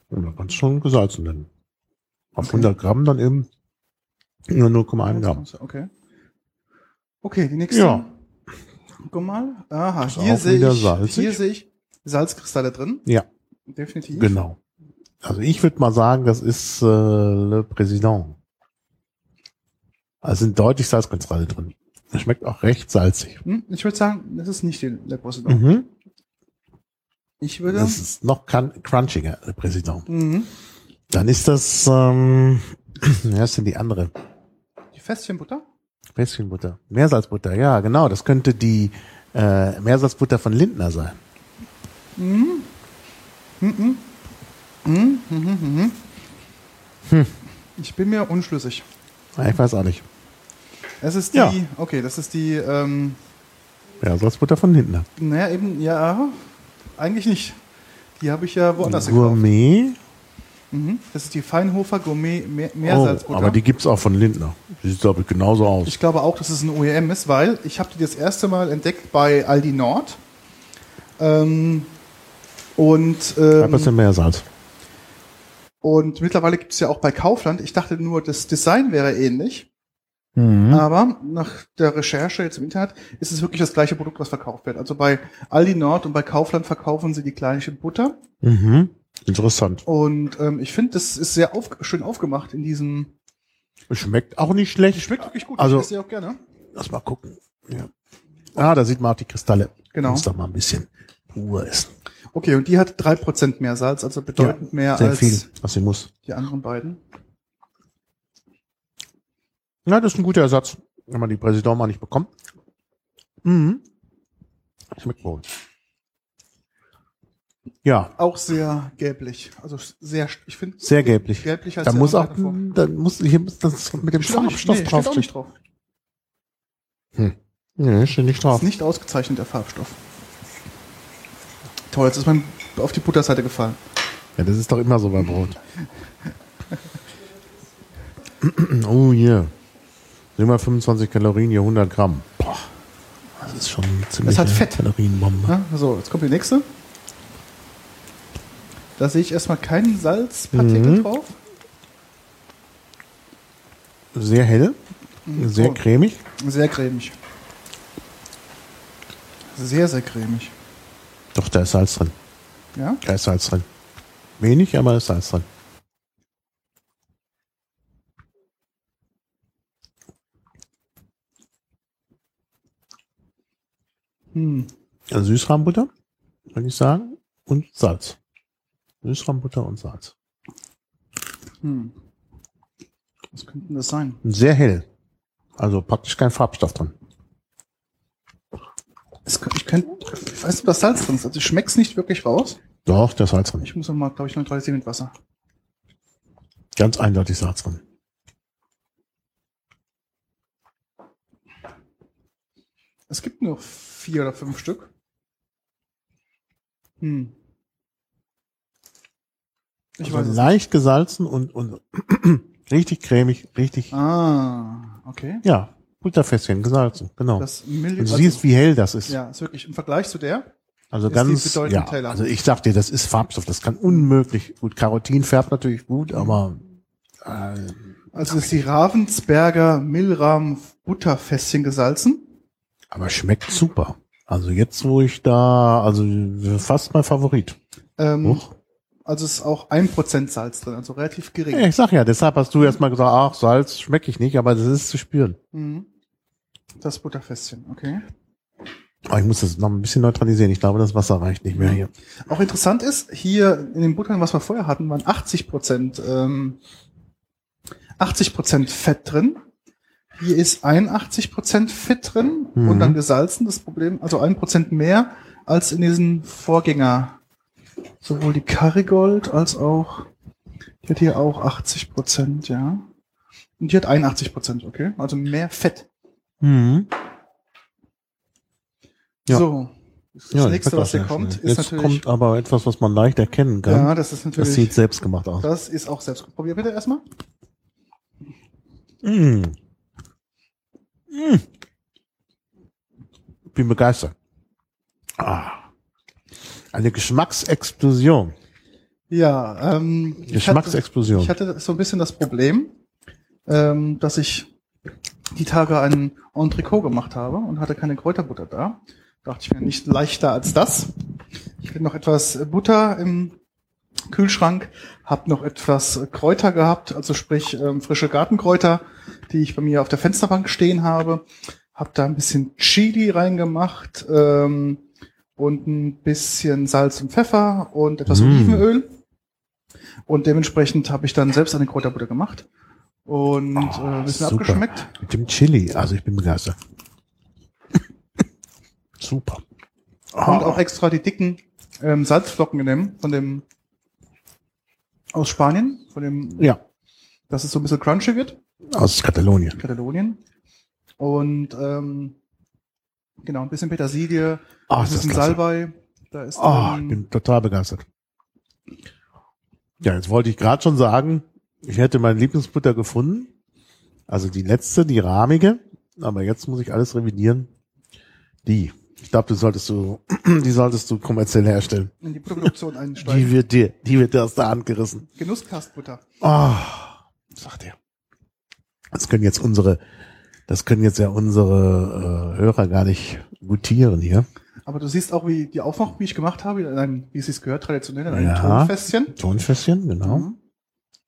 Und man kann es schon gesalzen nennen. Auf okay. 100 Gramm dann eben nur 0,1 Gramm. Okay. Okay, die nächste. Ja. Guck mal. Aha, hier sehe ich, hier sehe ich Salzkristalle drin. Ja. Definitiv. Genau. Also ich würde mal sagen, das ist äh, Le Président. Also sind deutlich Salzkristalle drin. Das schmeckt auch recht salzig. Hm? Ich würde sagen, das ist nicht die Le Président. Mhm. Ich würde. Das ist noch crunchiger, Le Président. Mhm. Dann ist das, ähm, wer ist denn die andere? Fässchenbutter? Fässchenbutter. Meersalzbutter, ja, genau. Das könnte die äh, Meersalzbutter von Lindner sein. Mhm. Mhm. Mhm. Mhm. Mhm. Hm. Ich bin mir unschlüssig. Ich weiß auch nicht. Es ist die, Ja. okay, das ist die, ähm, Meersalzbutter von Lindner. naja, eben, ja, eigentlich nicht. Die habe ich ja woanders gekauft. Gourmet. Mhm. Das ist die Feinhofer Gourmet Meer Oh, Meersalzbutter. aber die gibt's auch von Lindner. Die sieht, glaube ich, genauso aus. ich glaube auch, dass es ein OEM ist, weil ich habe die das erste Mal entdeckt bei Aldi Nord. Ähm, und, Ein ähm, bisschen Meersalz. und mittlerweile gibt es ja auch bei Kaufland. Ich dachte nur, das Design wäre ähnlich. Mhm. Aber nach der Recherche jetzt im Internet ist es wirklich das gleiche Produkt, was verkauft wird. Also bei Aldi Nord und bei Kaufland verkaufen sie die gleiche Butter. Mhm. Interessant. Und ähm, ich finde, das ist sehr auf, schön aufgemacht in diesem. Schmeckt auch nicht schlecht. Schmeckt wirklich gut. Also- ich esse sie auch gerne. Lass mal gucken. Ja. Ah, da sieht man auch die Kristalle. Genau. Muss doch mal ein bisschen pur essen. Okay, und die hat drei Prozent mehr Salz, also bedeutend mehr Sehr als viel, was sie muss. die anderen beiden. Ja, das ist ein guter Ersatz, wenn man die Präsident mal nicht bekommt. Mhm. Schmeckt wohl. Ja, Auch sehr gelblich. Also sehr, ich finde sehr gelblich. gelblich als Da muss auch, da muss hier muss das mit dem Steht Farbstoff nee, steht drauf. auch nicht drauf. Nee, steht nicht drauf. Ist nicht ausgezeichnet, der Farbstoff. Toll, jetzt ist man auf die Butterseite gefallen. Ja, das ist doch immer so beim Brot. oh yeah. 725 Kalorien, hier 100 Gramm. Boah, das ist schon ziemlich hat Fett. Kalorienbombe. Ja, so, jetzt kommt die nächste. Da sehe ich erstmal keinen Salzpartikel Mhm. drauf. Sehr hell, sehr Oh, cremig. Sehr cremig. Sehr, sehr cremig. Doch, da ist Salz drin. Ja? Da ist Salz drin. Wenig, aber da ist Salz drin. Hm. Also Süßrahmbutter, würde ich sagen, und Salz. Süßrahmbutter und Salz. Hm. Was könnte denn das sein? Sehr hell. Also praktisch kein Farbstoff drin. Es, ich könnte, ich weiß nicht, ob das Salz drin ist. Also ich schmeck's nicht wirklich raus. Doch, ist Salz drin. Ich muss nochmal, glaube ich, neutralisieren mit Wasser. Ganz eindeutig Salz drin. Es gibt nur vier oder fünf Stück. Hm. Ich Also leicht gesalzen und, und richtig cremig, richtig. Ah, okay. ja, Butterfässchen gesalzen, genau. Das Milch, und du siehst, wie hell das ist. ja, ist wirklich im Vergleich zu der. Also ganz, ja, heller. also ich sag dir, das ist Farbstoff, das kann unmöglich, gut, Carotin färbt natürlich gut, aber äh, Also ist die Ravensberger Milram Butterfässchen gesalzen. aber schmeckt super. Also jetzt, wo ich da, also fast mein Favorit. Ähm. Also ist auch ein Prozent Salz drin, also relativ gering. Ja, ich sag ja, deshalb hast du erst mal gesagt, ach, Salz schmecke ich nicht, aber das ist zu spüren. Mhm. Das Butterfässchen, okay. Aber ich muss das noch ein bisschen neutralisieren. Ich glaube, das Wasser reicht nicht mehr hier. Auch interessant ist, hier in den Buttern, was wir vorher hatten, waren 80 Prozent, ähm, 80 Prozent Fett drin. Hier ist 81 Prozent Fett drin Mhm. und dann gesalzen. Das Problem, also ein Prozent mehr als in diesen Vorgänger. Sowohl die Karigold als auch, die hat hier auch 80 Prozent, ja. Und die hat 81 Prozent, okay. Also mehr Fett. Mhm. Ja. So. Das Ja, nächste, was hier kommt, schnell. ist Jetzt natürlich, kommt aber etwas, was man leicht erkennen kann. ja, das ist das natürlich, sieht selbst gemacht aus. das ist auch selbst. Probier bitte erstmal. Mm. Mm. Bin begeistert. Ah. Eine Geschmacksexplosion. Ja, ähm, ich hatte, Geschmacksexplosion. ich hatte so ein bisschen das Problem, ähm, dass ich die Tage einen Entrecot gemacht habe und hatte keine Kräuterbutter da. Dachte ich mir, nicht leichter als das. Ich hatte noch etwas Butter im Kühlschrank, habe noch etwas Kräuter gehabt, also sprich ähm, frische Gartenkräuter, die ich bei mir auf der Fensterbank stehen habe. Habe da ein bisschen Chili reingemacht ähm, und ein bisschen Salz und Pfeffer und etwas Mm. Olivenöl. Und dementsprechend habe ich dann selbst eine Kräuterbutter gemacht und Oh, äh, ein bisschen super. abgeschmeckt. Mit dem Chili. Also ich bin begeistert. Super. Und auch extra die dicken ähm, Salzflocken genommen von dem aus Spanien, von dem, Ja, dass es so ein bisschen crunchy wird, aus Katalonien. Katalonien. Und ähm, genau, ein bisschen Petersilie, Oh, ein bisschen. Salbei. Da ist Oh, ich bin total begeistert. Ja, jetzt wollte ich gerade schon sagen, ich hätte meine Lieblingsbutter gefunden. Also die letzte, die rahmige. Aber jetzt muss ich alles revidieren. Die. Ich glaube, du solltest du, die solltest du kommerziell herstellen. in die Produktion Die einsteigen. wird dir, die wird dir aus der Hand gerissen. Genusskastbutter. Oh, sagt er. Das können jetzt unsere, das können jetzt ja unsere äh, Hörer gar nicht gutieren hier. Aber du siehst auch, wie die Aufmachung, wie ich gemacht habe, in einem, wie es sich gehört, traditionell in einem Ja. Tonfässchen. Tonfässchen, genau. Mhm.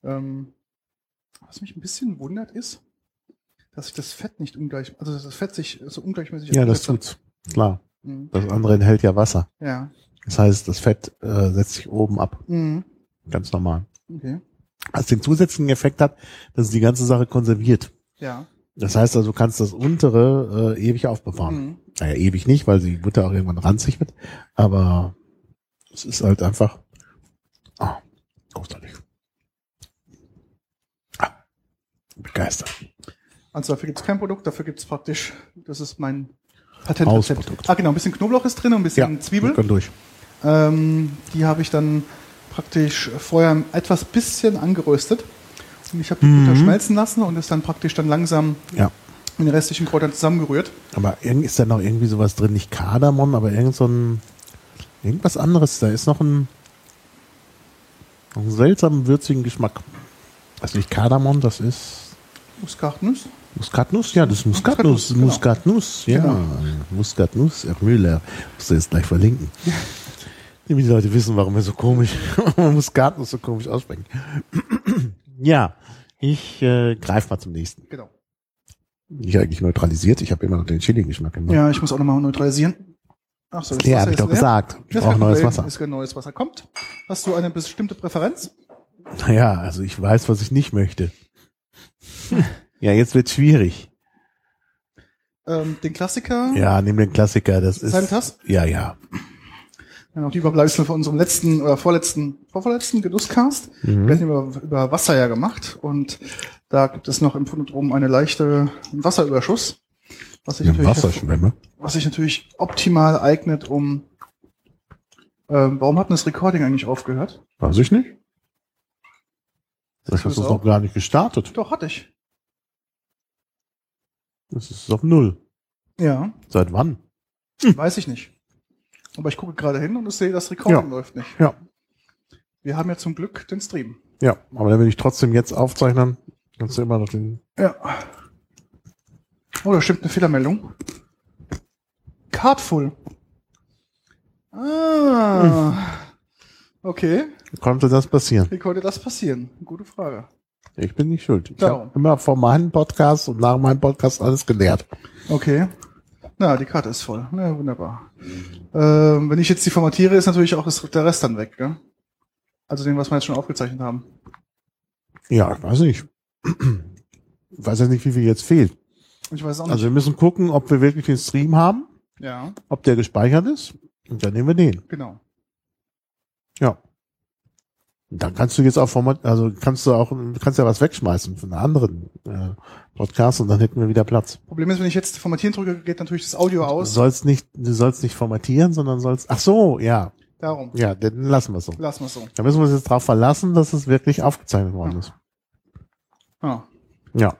Ähm, was mich ein bisschen wundert ist, dass sich das Fett nicht ungleich, also dass das Fett sich so ungleichmäßig Ja, das tut's. Klar. hat. Mhm. Das andere enthält ja Wasser. Ja. Das heißt, das Fett äh, setzt sich oben ab. Mhm. Ganz normal. Okay. Was den zusätzlichen Effekt hat, dass es die ganze Sache konserviert. Ja. Das heißt also, du kannst das untere äh, ewig aufbewahren. Mhm. Naja, ewig nicht, weil die Butter auch irgendwann ranzig wird. Aber es ist halt einfach ah, großartig. Ah, begeistert. Also dafür gibt's kein Produkt, dafür gibt's praktisch, das ist mein Patentrezept. Ah genau, ein bisschen Knoblauch ist drin und ein bisschen Zwiebel. wir können durch. Ähm, die habe ich dann praktisch vorher etwas bisschen angeröstet. Und ich habe die Mhm. Butter schmelzen lassen und ist dann praktisch dann langsam Ja. mit den restlichen Kräutern zusammengerührt. Aber irgend ist da noch irgendwie sowas drin, nicht Kardamom, aber irgend so ein irgendwas anderes. Da ist noch ein, noch einen seltsamen würzigen Geschmack. Also nicht Kardamom, das ist Muskatnuss. Muskatnuss, ja, das ist Muskatnuss, Muskatnuss, genau. Ja, Genau. Muskatnuss, Herr Müller, musst du jetzt gleich verlinken. Damit die Leute wissen, warum wir so komisch, Muskatnuss so komisch aussprechen. ja, ich äh, greife mal zum nächsten. Genau. Nicht eigentlich neutralisiert, ich habe immer noch den Chili-Geschmack im Mund. Ja, ich muss auch nochmal neutralisieren. Ach so, das Ja, habe ich ist doch leer. gesagt. Ich brauche neues Problem, Wasser. Ist kein neues Wasser. Kommt. Hast du eine bestimmte Präferenz? Naja, also ich weiß, was ich nicht möchte. ja, jetzt wird schwierig. Ähm, den Klassiker. Ja, nimm den Klassiker, das ist. Sanitas? Ja, ja. Ja, noch die Überbleibsel von unserem letzten oder vorletzten, vorvorletzten Genusscast. Mhm. Wir hatten über, über Wasser ja gemacht und da gibt es noch im Phonodrom eine leichte einen Wasserüberschuss, was sich natürlich, Wasserschwemme. was sich natürlich optimal eignet, um ähm, warum hat denn das Recording eigentlich aufgehört? Weiß ich nicht. Das du hast es du auch? noch gar nicht gestartet. Doch, hatte ich. Das ist auf Null. Ja, Seit wann? weiß ich nicht. Aber ich gucke gerade hin und ich sehe, das Recording Ja. läuft nicht. Ja. Wir haben ja zum Glück den Stream. Ja, aber dann will ich trotzdem jetzt aufzeichnen. Kannst du immer noch den. Ja. Oh, da stimmt eine Fehlermeldung. Cardful. Ah. Okay. Wie konnte das passieren? Wie konnte das passieren? Gute Frage. Ich bin nicht schuld. Ich habe immer vor meinem Podcast und nach meinem Podcast alles gelehrt. Okay. Na, die Karte ist voll. Na, wunderbar. Ähm, wenn ich jetzt die formatiere, ist natürlich auch das, der Rest dann weg, gell? Also den, was wir jetzt schon aufgezeichnet haben. Ja, ich weiß nicht. Ich weiß ja nicht, wie viel jetzt fehlt. Ich weiß auch nicht. Also wir müssen gucken, ob wir wirklich den Stream haben, ja, ob der gespeichert ist. Und dann nehmen wir den. genau. Ja. Dann kannst du jetzt auch Format, also kannst du auch, du kannst ja was wegschmeißen von einem anderen äh, Podcast und dann hätten wir wieder Platz. Problem ist, wenn ich jetzt formatieren drücke, geht natürlich das Audio Du aus. sollst nicht, du sollst nicht formatieren, sondern sollst, ach so, ja, Darum. ja, dann lassen wir es so. Lassen wir es so. Da müssen wir uns jetzt drauf verlassen, dass es wirklich aufgezeichnet worden ist. Ah, Ja.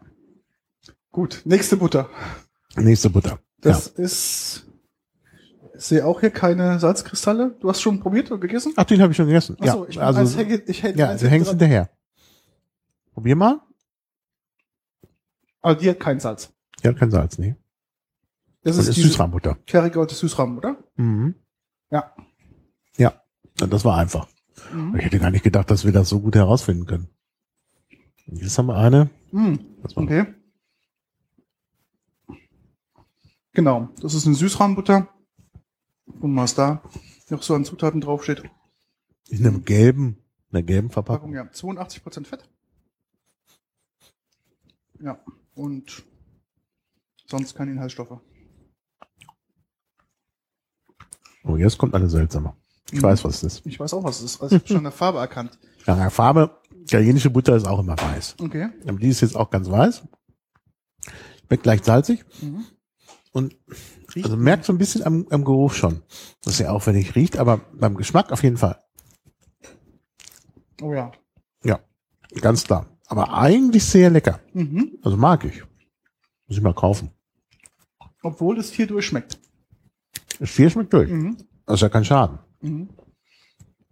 gut. Nächste Butter. Nächste Butter. Das ist. Sehe auch hier keine Salzkristalle. Du hast schon probiert und gegessen? Ach, den habe ich schon gegessen. Achso, ja, ich, also, also, hänge, ich häng, ja, eins du hängst dran. hinterher. Probier mal. Aber die hat kein Salz. Ja, kein Salz, nee. Das ist ist Süßrahmbutter. Kerrygold Süßrahmen, oder? Mhm. Ja. Ja, das war einfach. Mhm. Ich hätte gar nicht gedacht, dass wir das so gut herausfinden können. Jetzt haben wir eine. Mhm. Okay. Genau, das ist eine Süßrahmenbutter. Mal, was da noch so an Zutaten draufsteht. in einem gelben der gelben Verpackung. Packung, ja. 82% Fett. Ja. Und sonst keine Inhaltsstoffe. Oh, jetzt kommt eine seltsame. Ich Mhm. weiß, was es ist. Ich weiß auch, was es ist. Also ich habe schon eine Farbe erkannt. Ja, die Farbe, italienische Butter ist auch immer weiß. Okay. Aber die ist jetzt auch ganz weiß. Schmeckt leicht salzig Mhm. und Riecht also merkt so ein bisschen am, am Geruch schon, dass er aufwendig riecht, aber beim Geschmack auf jeden Fall. Oh ja. Ja, ganz klar. Aber eigentlich sehr lecker. Mhm. Also mag ich. Muss ich mal kaufen. Obwohl es hier durchschmeckt. Das Vier schmeckt durch. Mhm. Das ist ja kein Schaden. Mhm.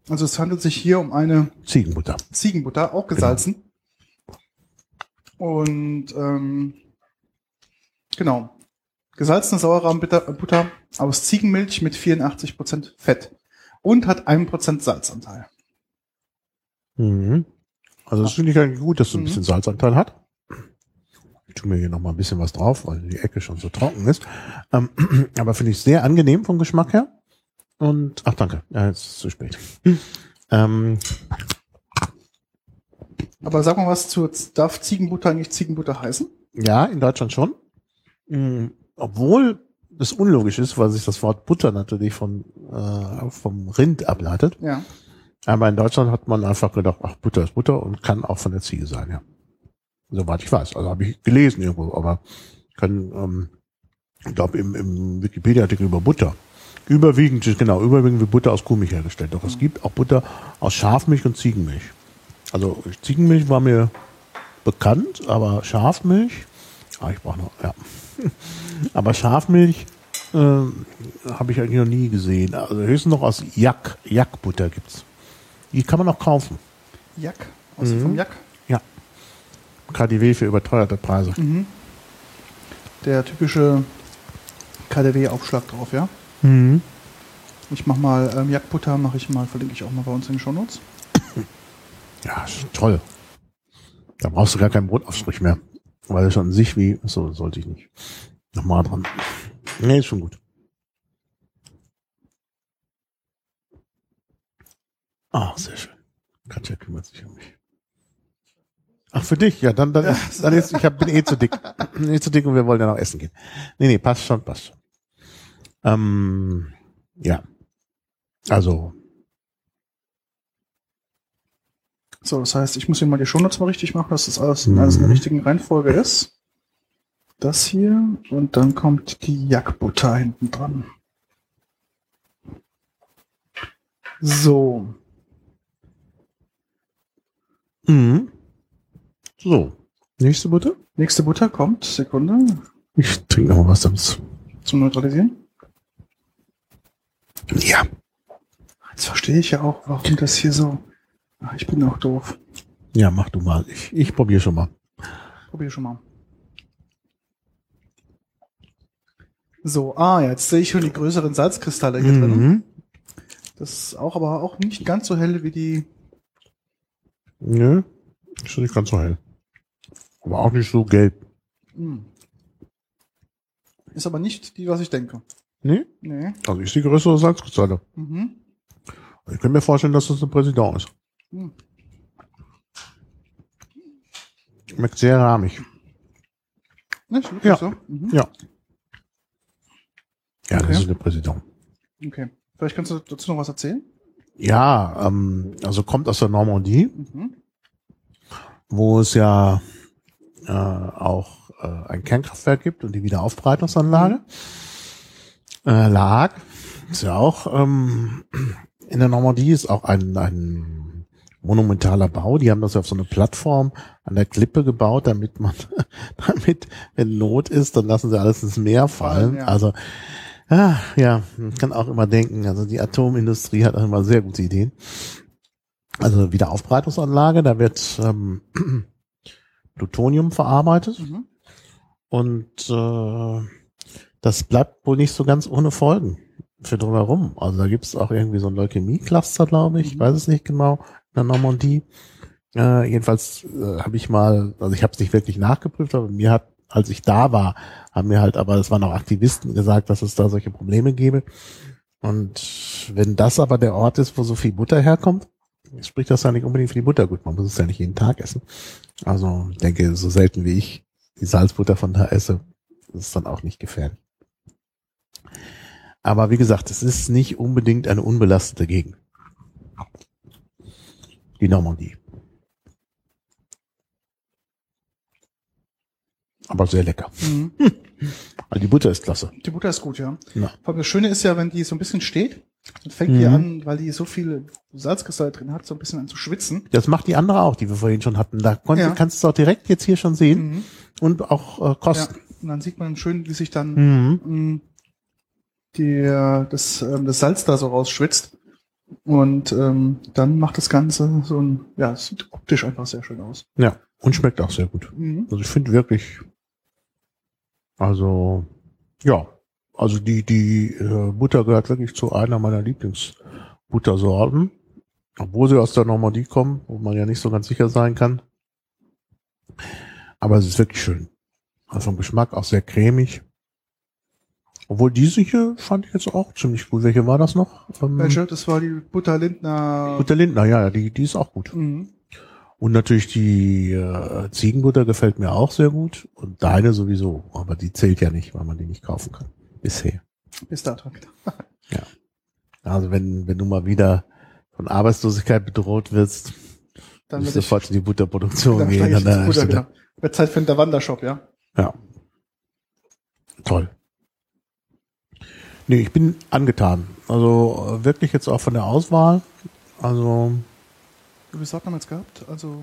Also es handelt sich hier um eine Ziegenbutter. Ziegenbutter, auch gesalzen. Und ähm, genau. Gesalzene Sauerrahmbutter aus Ziegenmilch mit 84% Fett und hat 1% Salzanteil. Mhm. Also das finde ich eigentlich gut, dass es ein Mhm. bisschen Salzanteil hat. Ich tue mir hier noch mal ein bisschen was drauf, weil die Ecke schon so trocken ist. Ähm, aber finde ich sehr angenehm vom Geschmack her. Und, ach danke, ja, jetzt ist es zu spät. ähm, Aber sag mal was zu, darf Ziegenbutter eigentlich Ziegenbutter heißen? ja, in Deutschland schon. Mhm. Obwohl das unlogisch ist, weil sich das Wort Butter natürlich von, äh, vom Rind ableitet. Ja. Aber in Deutschland hat man einfach gedacht, ach, Butter ist Butter und kann auch von der Ziege sein, ja. Soweit ich weiß. Also habe ich gelesen irgendwo, aber können, ähm, ich glaube, im, im Wikipedia-Artikel über Butter. Überwiegend, genau, überwiegend wird Butter aus Kuhmilch hergestellt. Doch es gibt auch Butter aus Schafmilch und Ziegenmilch. Also Ziegenmilch war mir bekannt, aber Schafmilch, ah, ich brauche noch, ja. Aber Schafmilch äh, habe ich eigentlich noch nie gesehen. Also höchstens noch aus Jack, Jackbutter gibt's. Die kann man auch kaufen. Jack. Aus Mhm. vom Jack. Ja. KDW für überteuerte Preise. Mhm. Der typische KDW-Aufschlag drauf, ja. Mhm. Ich mach mal ähm, Jackbutter, mache ich mal, verlinke ich auch mal bei uns in den Shownotes. Ja, toll. Da brauchst du gar keinen Brotaufstrich mehr. Weil es schon an sich wie, so sollte ich nicht. Nochmal dran. Nee, ist schon gut. Ah, sehr schön. Katja kümmert sich um mich. Ach, für dich? Ja, dann, dann, dann ist, ich hab, bin eh zu dick. Bin eh zu dick und wir wollen ja noch essen gehen. Nee, nee, passt schon, passt schon. Ähm, ja. Also, So, das heißt, ich muss hier mal die Shownotes mal richtig machen, dass das alles, alles in der Mhm. richtigen Reihenfolge ist. Das hier und dann kommt die Jackbutter hinten dran. So, mhm. So. Nächste Butter? nächste Butter kommt. Sekunde. Ich trinke noch mal was damit. Zum Neutralisieren. Ja. Jetzt verstehe ich ja auch, warum das hier so. Ach, ich bin auch doof. Ja, mach du mal. Ich, ich probiere schon mal. Probier schon mal. So, ah, jetzt sehe ich schon die größeren Salzkristalle hier drin. Mhm. Das ist auch aber auch nicht ganz so hell wie die. Nö. Ist schon nicht ganz so hell. Aber auch nicht so gelb. Hm. Ist aber nicht die, was ich denke. Nee? Nee. Also ist die größere Salzkristalle. Mhm. Ich kann mir vorstellen, dass das eine Präsident ist. Hm. Schmeckt sehr rahmig. Ne, ist wirklich Ja. so. Mhm. Ja. Ja, Okay. das ist eine Präsident. Okay. Vielleicht kannst du dazu noch was erzählen? Ja, ähm, also kommt aus der Normandie, Mhm. wo es ja äh, auch äh, ein Kernkraftwerk gibt und die Wiederaufbereitungsanlage äh, lag. Ist ja auch ähm, in der Normandie ist auch ein, ein monumentaler Bau. Die haben das auf so eine Plattform an der Klippe gebaut, damit man, damit, wenn Not ist, dann lassen sie alles ins Meer fallen. Fallen, ja. Also ah, ja, man kann auch immer denken, also die Atomindustrie hat auch immer sehr gute Ideen. Also Wiederaufbereitungsanlage, da wird ähm, Plutonium verarbeitet Mhm. und äh, das bleibt wohl nicht so ganz ohne Folgen für drumherum. Also da gibt es auch irgendwie so ein Leukämie-Cluster, glaube ich. Ich Mhm. weiß es nicht genau, in der Normandie. Äh, jedenfalls äh, habe ich mal, also ich habe es nicht wirklich nachgeprüft, aber mir hat, als ich da war, haben mir halt, aber es waren auch Aktivisten gesagt, dass es da solche Probleme gäbe. Und wenn das aber der Ort ist, wo so viel Butter herkommt, spricht das ja nicht unbedingt für die Butter gut. Man muss es ja nicht jeden Tag essen. Also ich denke, so selten wie ich die Salzbutter von da esse, ist es dann auch nicht gefährlich. Aber wie gesagt, es ist nicht unbedingt eine unbelastete Gegend. Die Normandie. Aber sehr lecker. Mhm. Also die Butter ist klasse. Die Butter ist gut, ja. Ja. Vor allem das Schöne ist ja, wenn die so ein bisschen steht, dann fängt die Mhm. an, weil die so viele Salzkristalle drin hat, so ein bisschen an zu schwitzen. Das macht die andere auch, die wir vorhin schon hatten. Da konnt, Ja. kannst du es auch direkt jetzt hier schon sehen Mhm. und auch äh, Ja. kosten. Und dann sieht man schön, wie sich dann Mhm. mh, die, äh, das, ähm, das Salz da so rausschwitzt. Und ähm, dann macht das Ganze so ein, ja, es sieht optisch einfach sehr schön aus. Ja, und schmeckt auch sehr gut. Mhm. Also ich finde wirklich, also ja, also die die äh, Butter gehört wirklich zu einer meiner Lieblingsbuttersorten, obwohl sie aus der Normandie kommen, wo man ja nicht so ganz sicher sein kann. Aber es ist wirklich schön. Also vom Geschmack auch sehr cremig. Obwohl diese hier fand ich jetzt auch ziemlich gut. Welche war das noch? Ähm, Welche? Das war die Butter Lindner. Butter Lindner, ja, ja, die, die ist auch gut. Mhm. Und natürlich die äh, Ziegenbutter gefällt mir auch sehr gut. Und deine sowieso. Aber die zählt ja nicht, weil man die nicht kaufen kann. Bisher. Bis dato. genau. Also wenn, wenn du mal wieder von Arbeitslosigkeit bedroht wirst, Dann wird du sofort in die Butterproduktion dann gehen. ich der ins Butter, genau. Wird Zeit für den Wandershop, ja. Ja. Toll. Nee, ich bin angetan. Also äh, wirklich jetzt auch von der Auswahl. Also, Haben wir jetzt gehabt? Also,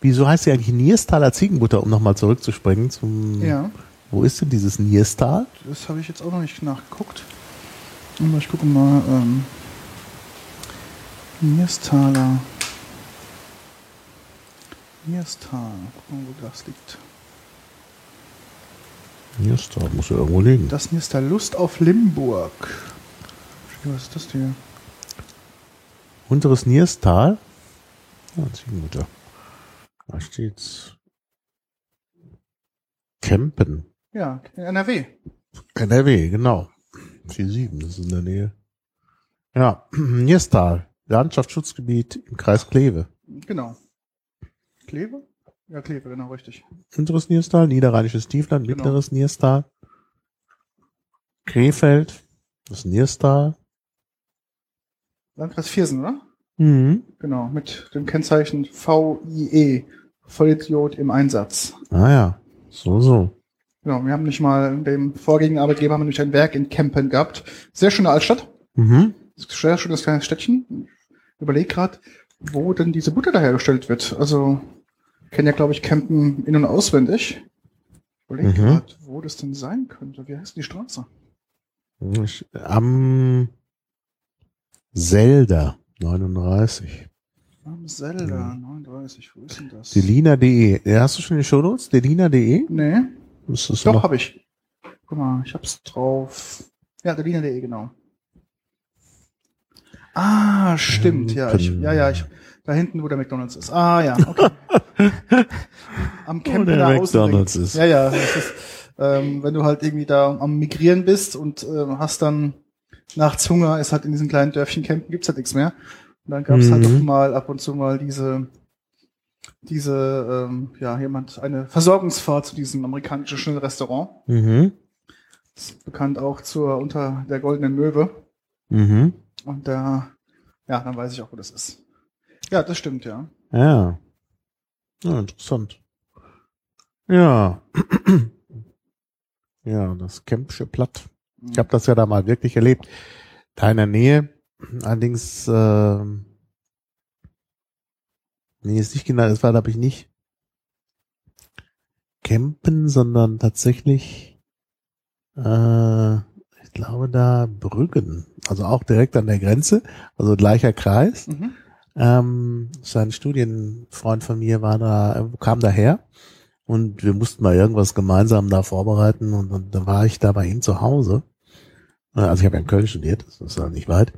wieso heißt sie eigentlich Nierstaler Ziegenbutter, um nochmal zurückzuspringen zum, ja, wo ist denn dieses Nierstal? das habe ich jetzt auch noch nicht nachgeguckt. Aber ich gucke mal, ähm, Nierstaler. Nierstal. Gucken, wo das liegt. Nierstal muss ja irgendwo liegen. Das Nierstal Lust auf Limburg. Was ist das hier? Unteres Nierstal. Ja, Ziegenbutter. Da steht's. Kempen. Ja, in NRW. NRW, genau. 47, das ist in der Nähe. Ja, Nierstal. Landschaftsschutzgebiet im Kreis Kleve. Genau. Kleve? Ja, Kleve, genau, richtig. Unteres Nierstal, Niederrheinisches Tiefland, Genau. mittleres Nierstal. Krefeld, das Nierstal. Landkreis Viersen, oder? Mhm. Genau, mit dem Kennzeichen VIE. Vollidiot im Einsatz. Ah ja, so, so. Genau, wir haben nicht mal in dem vorgängigen Arbeitgeber haben wir nämlich ein Werk in Kempen gehabt. Sehr schöne Altstadt. Mhm. Sehr schönes kleines Städtchen. Überleg gerade, wo denn diese Butter da hergestellt wird. Also, ich kenne ja, glaube ich, Kempen in- und auswendig. Ich überlege Mhm. gerade, wo das denn sein könnte. Wie heißt die Straße? Am Zelda 39. Am Zelda, 39, wo ist denn das? Delina.de. Hast du schon die Shownotes? Delina.de? Nee, Ist das doch, habe ich. Guck mal, ich hab's drauf. Ja, delina.de, genau. Ah, stimmt, ja. Ich, ja, ja, ich, da hinten, wo der McDonalds ist. Ah, ja, okay. Am Wo Campener der. McDonald's ist. Ja, ja. Ist, ähm, wenn du halt irgendwie da am Migrieren bist und ähm, hast dann nachts Hunger, ist halt in diesen kleinen Dörfchen campen, gibt's halt nichts mehr. Und dann gab's halt Mhm. doch mal ab und zu mal diese, diese, ähm, ja, jemand, eine Versorgungsfahrt zu diesem amerikanischen Schnellrestaurant. Mhm. Ist bekannt auch zur unter der goldenen Möwe. Mhm. Und da, ja, dann weiß ich auch, wo das ist. Ja, das stimmt, ja. Ja. ja. Interessant. Ja. ja, das Kempsche Platt. Ich habe das ja da mal wirklich erlebt. Da in der Nähe. Allerdings, ähm, nee, ist nicht genau, das war, glaube ich, nicht Campen, sondern tatsächlich, äh, ich glaube da Brüggen. Also auch direkt an der Grenze, also gleicher Kreis. Mhm. Ähm, sein Studienfreund von mir war da, kam daher und wir mussten mal irgendwas gemeinsam da vorbereiten und, und da war ich da bei ihm zu Hause. Äh, Also ich habe ja in Köln studiert, das ist ja nicht weit.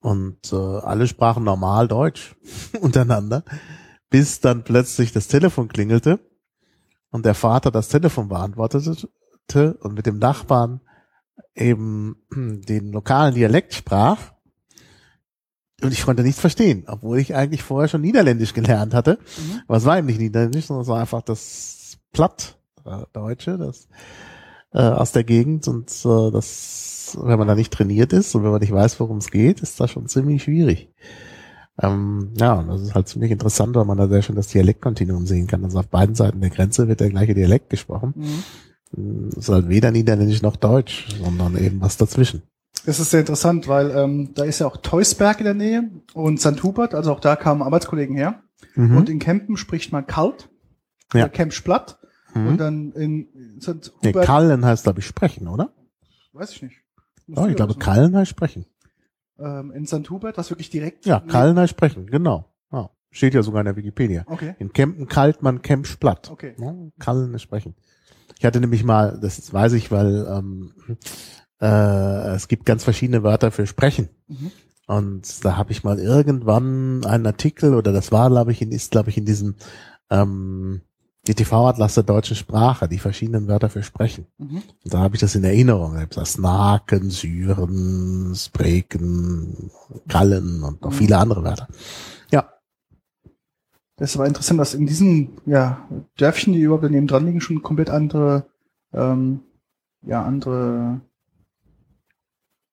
Und äh, alle sprachen normal Deutsch untereinander, bis dann plötzlich das Telefon klingelte und der Vater das Telefon beantwortete und mit dem Nachbarn eben den lokalen Dialekt sprach und ich konnte nichts verstehen, obwohl ich eigentlich vorher schon Niederländisch gelernt hatte. Mhm. Aber es war eben nicht Niederländisch, sondern es war einfach das Plattdeutsche, das äh, aus der Gegend und äh, das, wenn man da nicht trainiert ist und wenn man nicht weiß, worum es geht, ist das schon ziemlich schwierig. Ähm, ja, und das ist halt ziemlich interessant, weil man da sehr schön das Dialektkontinuum sehen kann. Also auf beiden Seiten der Grenze wird der gleiche Dialekt gesprochen. Mhm. Es ist halt weder Niederländisch noch Deutsch, sondern eben was dazwischen. Das ist sehr interessant, weil ähm, da ist ja auch Teusberg in der Nähe und St. Hubert, also auch da kamen Arbeitskollegen her. Mhm. Und in Kempen spricht man kalt, Ja. ja. Mhm. Und dann in St. Nee, Hubert, Kallen heißt, glaube ich, sprechen, oder? weiß ich nicht. Ja, ich glaube, Kallen heißt sprechen. ähm, in St. Hubert, was wirklich direkt. Ja, Kallen heißt sprechen, genau. Ja, steht ja sogar in der Wikipedia. Okay, In Kempen kalt man Kempsch platt. okay. Ja, Kallen ist sprechen. Ich hatte nämlich mal, das weiß ich, weil ähm, äh, es gibt ganz verschiedene Wörter für sprechen. Mhm. Und da habe ich mal irgendwann einen Artikel, oder das war, glaube ich, in, ist, glaube ich, in diesem ähm, DTV-Atlas der deutschen Sprache, die verschiedenen Wörter für sprechen. Mhm. Und da habe ich das in Erinnerung. Da gibt's das Snaken, Syren, Spreken, Kallen und noch Mhm. viele andere Wörter. Ja, Das ist aber interessant, dass in diesen ja, Dörfchen, die überhaupt daneben dran liegen, schon komplett andere, ähm, ja, andere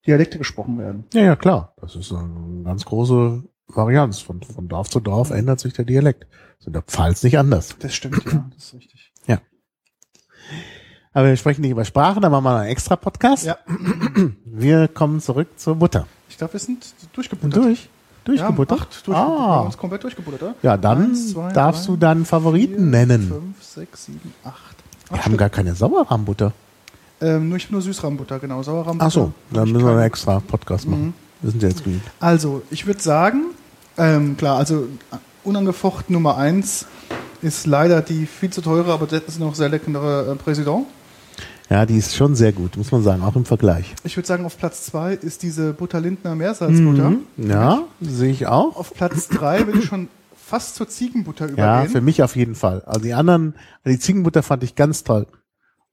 Dialekte gesprochen werden. ja, ja, klar. Das ist eine ganz große Varianz. Von, von Dorf zu Dorf ändert sich der Dialekt. Das ist in der Pfalz nicht anders. Das stimmt, ja, das ist richtig. Aber wir sprechen nicht über Sprache, da machen wir einen extra Podcast. Ja. Wir kommen zurück zur Butter. Ich glaube, wir sind durchgebuttert. durch? Durchgebuttert? Ja, acht durchgebuttert. Wir haben ah. uns komplett durchgebuttert, oder? Ja, dann Eins, zwei, darfst drei, du deinen Favoriten nennen. Fünf, sechs, sieben, acht. wir haben gar keine Sauerrahmbutter. ähm, nur, ich hab nur Süßrahmbutter, genau. Sauerrahmbutter. Ach so, dann müssen wir einen extra Podcast machen. Mhm. Wir sind ja jetzt geübt. Also, ich würde sagen, ähm, klar, also unangefochten Nummer eins ist leider die viel zu teure, aber ist noch sehr leckere äh, Präsident. Ja, die ist schon sehr gut, muss man sagen, auch im Vergleich. Ich würde sagen, auf Platz zwei ist diese Butter-Lindner Meersalzbutter. Mhm. Ja, sehe ich auch. Auf Platz drei würde ich schon fast zur Ziegenbutter Ja, übergehen. für mich auf jeden Fall. Also die anderen, die Ziegenbutter fand ich ganz toll.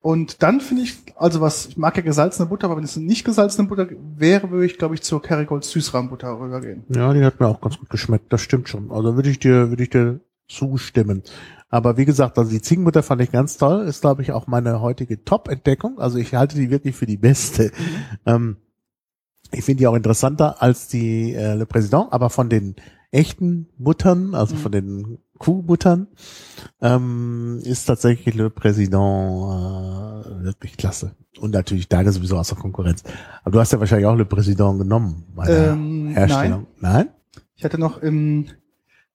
Und dann finde ich, also was, ich mag ja gesalzene Butter, aber wenn es nicht gesalzene Butter wäre, würde ich, glaube ich, zur Kerrygold Süßrahmbutter rübergehen. Ja, die hat mir auch ganz gut geschmeckt, das stimmt schon. Also würde ich dir, würde ich dir zustimmen. Aber wie gesagt, also die Ziegenbutter fand ich ganz toll, ist glaube ich auch meine heutige Top-Entdeckung. Also ich halte die wirklich für die beste. Ähm, ich finde die auch interessanter als die äh, Le Président, aber von den echten Buttern, also Mhm. von den Kuhbuttern, ähm, ist tatsächlich Le Président äh, wirklich klasse. Und natürlich deine sowieso außer Konkurrenz. Aber du hast ja wahrscheinlich auch Le Président genommen bei der Ähm, Herstellung. Nein? Ich hatte noch in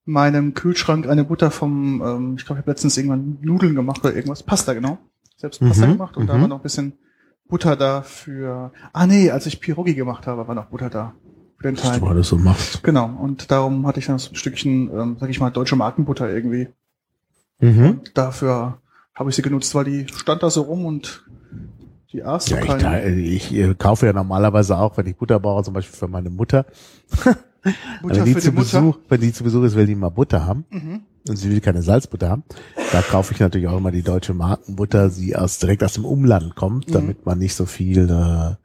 meinem Kühlschrank eine Butter vom, ähm, ich glaube, ich habe letztens irgendwann Nudeln gemacht oder irgendwas. Pasta, genau. Selbst Pasta Mhm, gemacht und da mhm. war noch ein bisschen Butter da für. Ah nee, als ich Pierogi gemacht habe, war noch Butter da. Für den Was Teig. du alles so machst. Genau. Und darum hatte ich dann so ein Stückchen, ähm, sag ich mal, deutsche Markenbutter irgendwie. Mhm. Dafür habe ich sie genutzt, weil die stand da so rum und die aß Ja, ich, kein- ta- ich äh, kaufe ja normalerweise auch, wenn ich Butter brauche, zum Beispiel für meine Mutter. Butter wenn, die zu die. Besuch, wenn die zu Besuch ist, will die mal Butter haben. Mhm. Und sie will keine Salzbutter haben. Da kaufe ich natürlich auch immer die deutsche Markenbutter, die aus, direkt aus dem Umland kommt, Mhm. damit man nicht so viel, äh,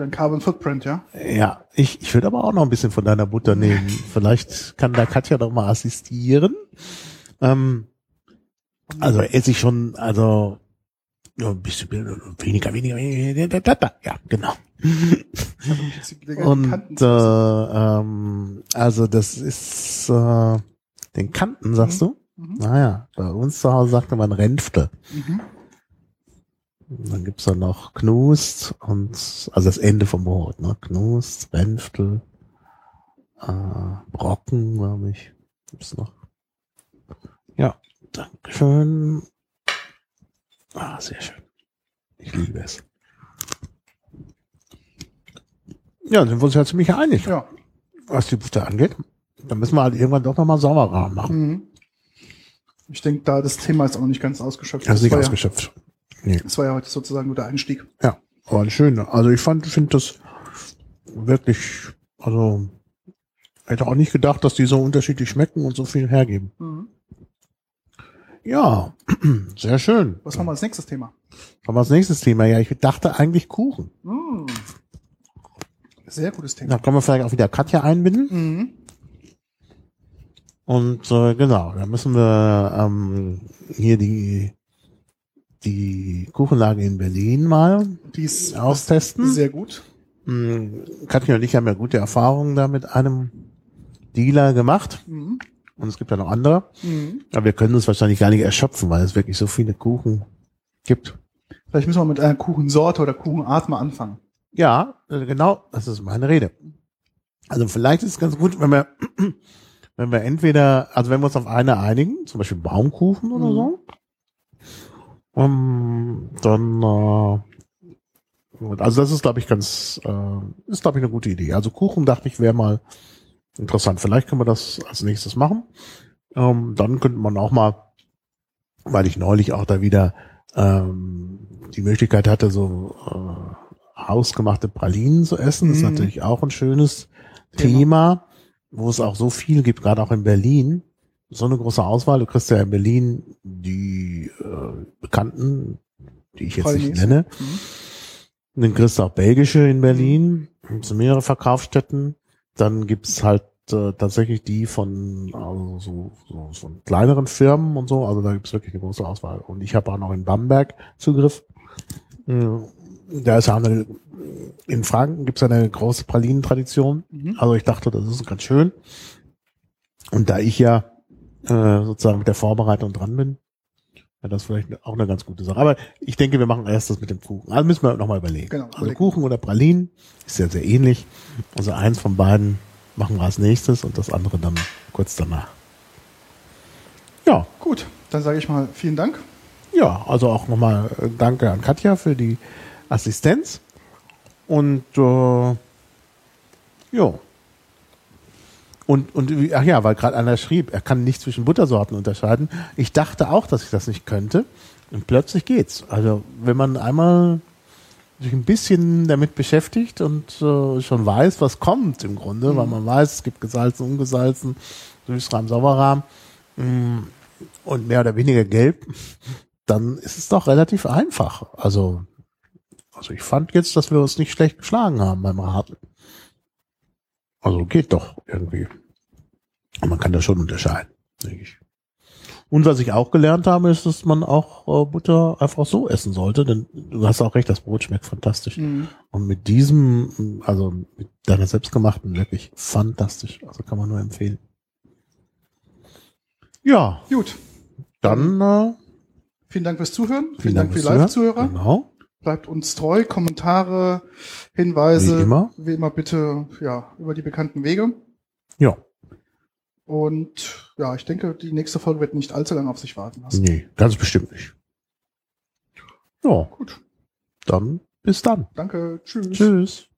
Für den Carbon Footprint, ja. ja, ich, ich würde aber auch noch ein bisschen von deiner Butter nehmen. Vielleicht kann da Katja doch mal assistieren. Ähm, also esse ich schon, also, ja, ein bisschen weniger, weniger, weniger, ja, genau. Und äh, ähm, also das ist äh, den Kanten, sagst du? Mhm. Naja, bei uns zu Hause sagte man Renfte. Mhm. Dann gibt's da noch Knust und also das Ende vom Brot, ne? Knust, Renftel, äh, Brocken, glaube ich. Gibt's noch. Ja, Dankeschön. Ah, sehr schön. Ich liebe es. Ja, sind wir uns ja ziemlich einig, Ja. was die Butter angeht. Dann müssen wir halt irgendwann doch nochmal Sauerrahmen machen. Mhm. Ich denke, da das Thema ist auch noch nicht ganz ausgeschöpft. Das ist nicht ausgeschöpft. Nee. Das war ja heute sozusagen nur der Einstieg. Ja, ein schöner. Also ich fand, finde das wirklich, also hätte auch nicht gedacht, dass die so unterschiedlich schmecken und so viel hergeben. Mhm. Ja, sehr schön. Was haben wir als nächstes Thema? Kommen wir als nächstes Thema. Ja, ich dachte eigentlich Kuchen. Mhm. Sehr gutes Thema. Da können wir vielleicht auch wieder Katja einbinden. Mhm. Und äh, genau, da müssen wir ähm, hier die die Kuchenlage in Berlin mal Die ist austesten. sehr gut. Hm, Katja und ich haben ja gute Erfahrungen da mit einem Dealer gemacht. Mhm. Und es gibt ja noch andere. Mhm. Aber wir können uns wahrscheinlich gar nicht erschöpfen, weil es wirklich so viele Kuchen gibt. Vielleicht müssen wir mit einer Kuchensorte oder Kuchenart mal anfangen. Ja, äh, genau, das ist meine Rede. Also vielleicht ist es ganz gut, wenn wir, wenn wir entweder, also wenn wir uns auf eine einigen, zum Beispiel Baumkuchen oder Mhm. so, um, dann, äh, also das ist, glaube ich, ganz, äh, ist, glaube ich, eine gute Idee. Also Kuchen, dachte ich, wäre mal interessant. Vielleicht können wir das als nächstes machen. Ähm, dann könnte man auch mal, weil ich neulich auch da wieder ähm, die Möglichkeit hatte, so äh, hausgemachte Pralinen zu essen. Das ist Mhm. natürlich auch ein schönes Thema. Thema, wo es auch so viel gibt, gerade auch in Berlin. So eine große Auswahl. Du kriegst ja in Berlin die äh, bekannten, die ich jetzt nicht nenne. Mhm. Dann kriegst du auch belgische in Berlin. Es sind mehrere Verkaufsstätten. Dann gibt's halt äh, tatsächlich die von also so, so, so kleineren Firmen und so. Also da gibt's wirklich eine große Auswahl. Und ich habe auch noch in Bamberg Zugriff. Mm, Da ist ja eine, in Franken gibt's ja eine große Pralinentradition. Mhm. Also ich dachte, das ist ganz schön. Und da ich ja äh, sozusagen mit der Vorbereitung dran bin, wäre das vielleicht auch eine ganz gute Sache. Aber ich denke, wir machen erst das mit dem Kuchen. Also müssen wir nochmal überlegen. Genau, also überlegen. Kuchen oder Pralinen ist ja sehr ähnlich. Also eins von beiden machen wir als nächstes und das andere dann kurz danach. Ja, Gut, dann sage ich mal vielen Dank. ja, also auch nochmal äh, danke an Katja für die Assistenz. Und äh, ja. Und, und ach ja, weil gerade einer schrieb, er kann nicht zwischen Buttersorten unterscheiden. Ich dachte auch, dass ich das nicht könnte. Und plötzlich geht's. Also wenn man einmal sich ein bisschen damit beschäftigt und äh, schon weiß, was kommt im Grunde, weil man weiß, es gibt gesalzen, ungesalzen, Süßrahm, Sauerrahm mh, und mehr oder weniger gelb, dann ist es doch relativ einfach. Also, also ich fand jetzt, dass wir uns nicht schlecht geschlagen haben beim Raten. Also geht doch irgendwie. Und man kann das schon unterscheiden, denke ich. Und was ich auch gelernt habe, ist, dass man auch äh, Butter einfach so essen sollte, denn du hast auch recht, das Brot schmeckt fantastisch. Mhm. Und mit diesem, also mit deiner selbstgemachten, wirklich fantastisch. Also kann man nur empfehlen. Ja, Gut, dann äh, vielen Dank fürs Zuhören. Vielen, vielen Dank Dank für die. Live-Zuhörer. Genau. Bleibt uns treu. Kommentare, Hinweise. Wie immer. Wie immer bitte, ja, über die bekannten Wege. Ja, Und ja, ich denke, die nächste Folge wird nicht allzu lange auf sich warten lassen. nee, ganz bestimmt nicht. Ja, Gut, dann bis dann. danke. Tschüss. Tschüss.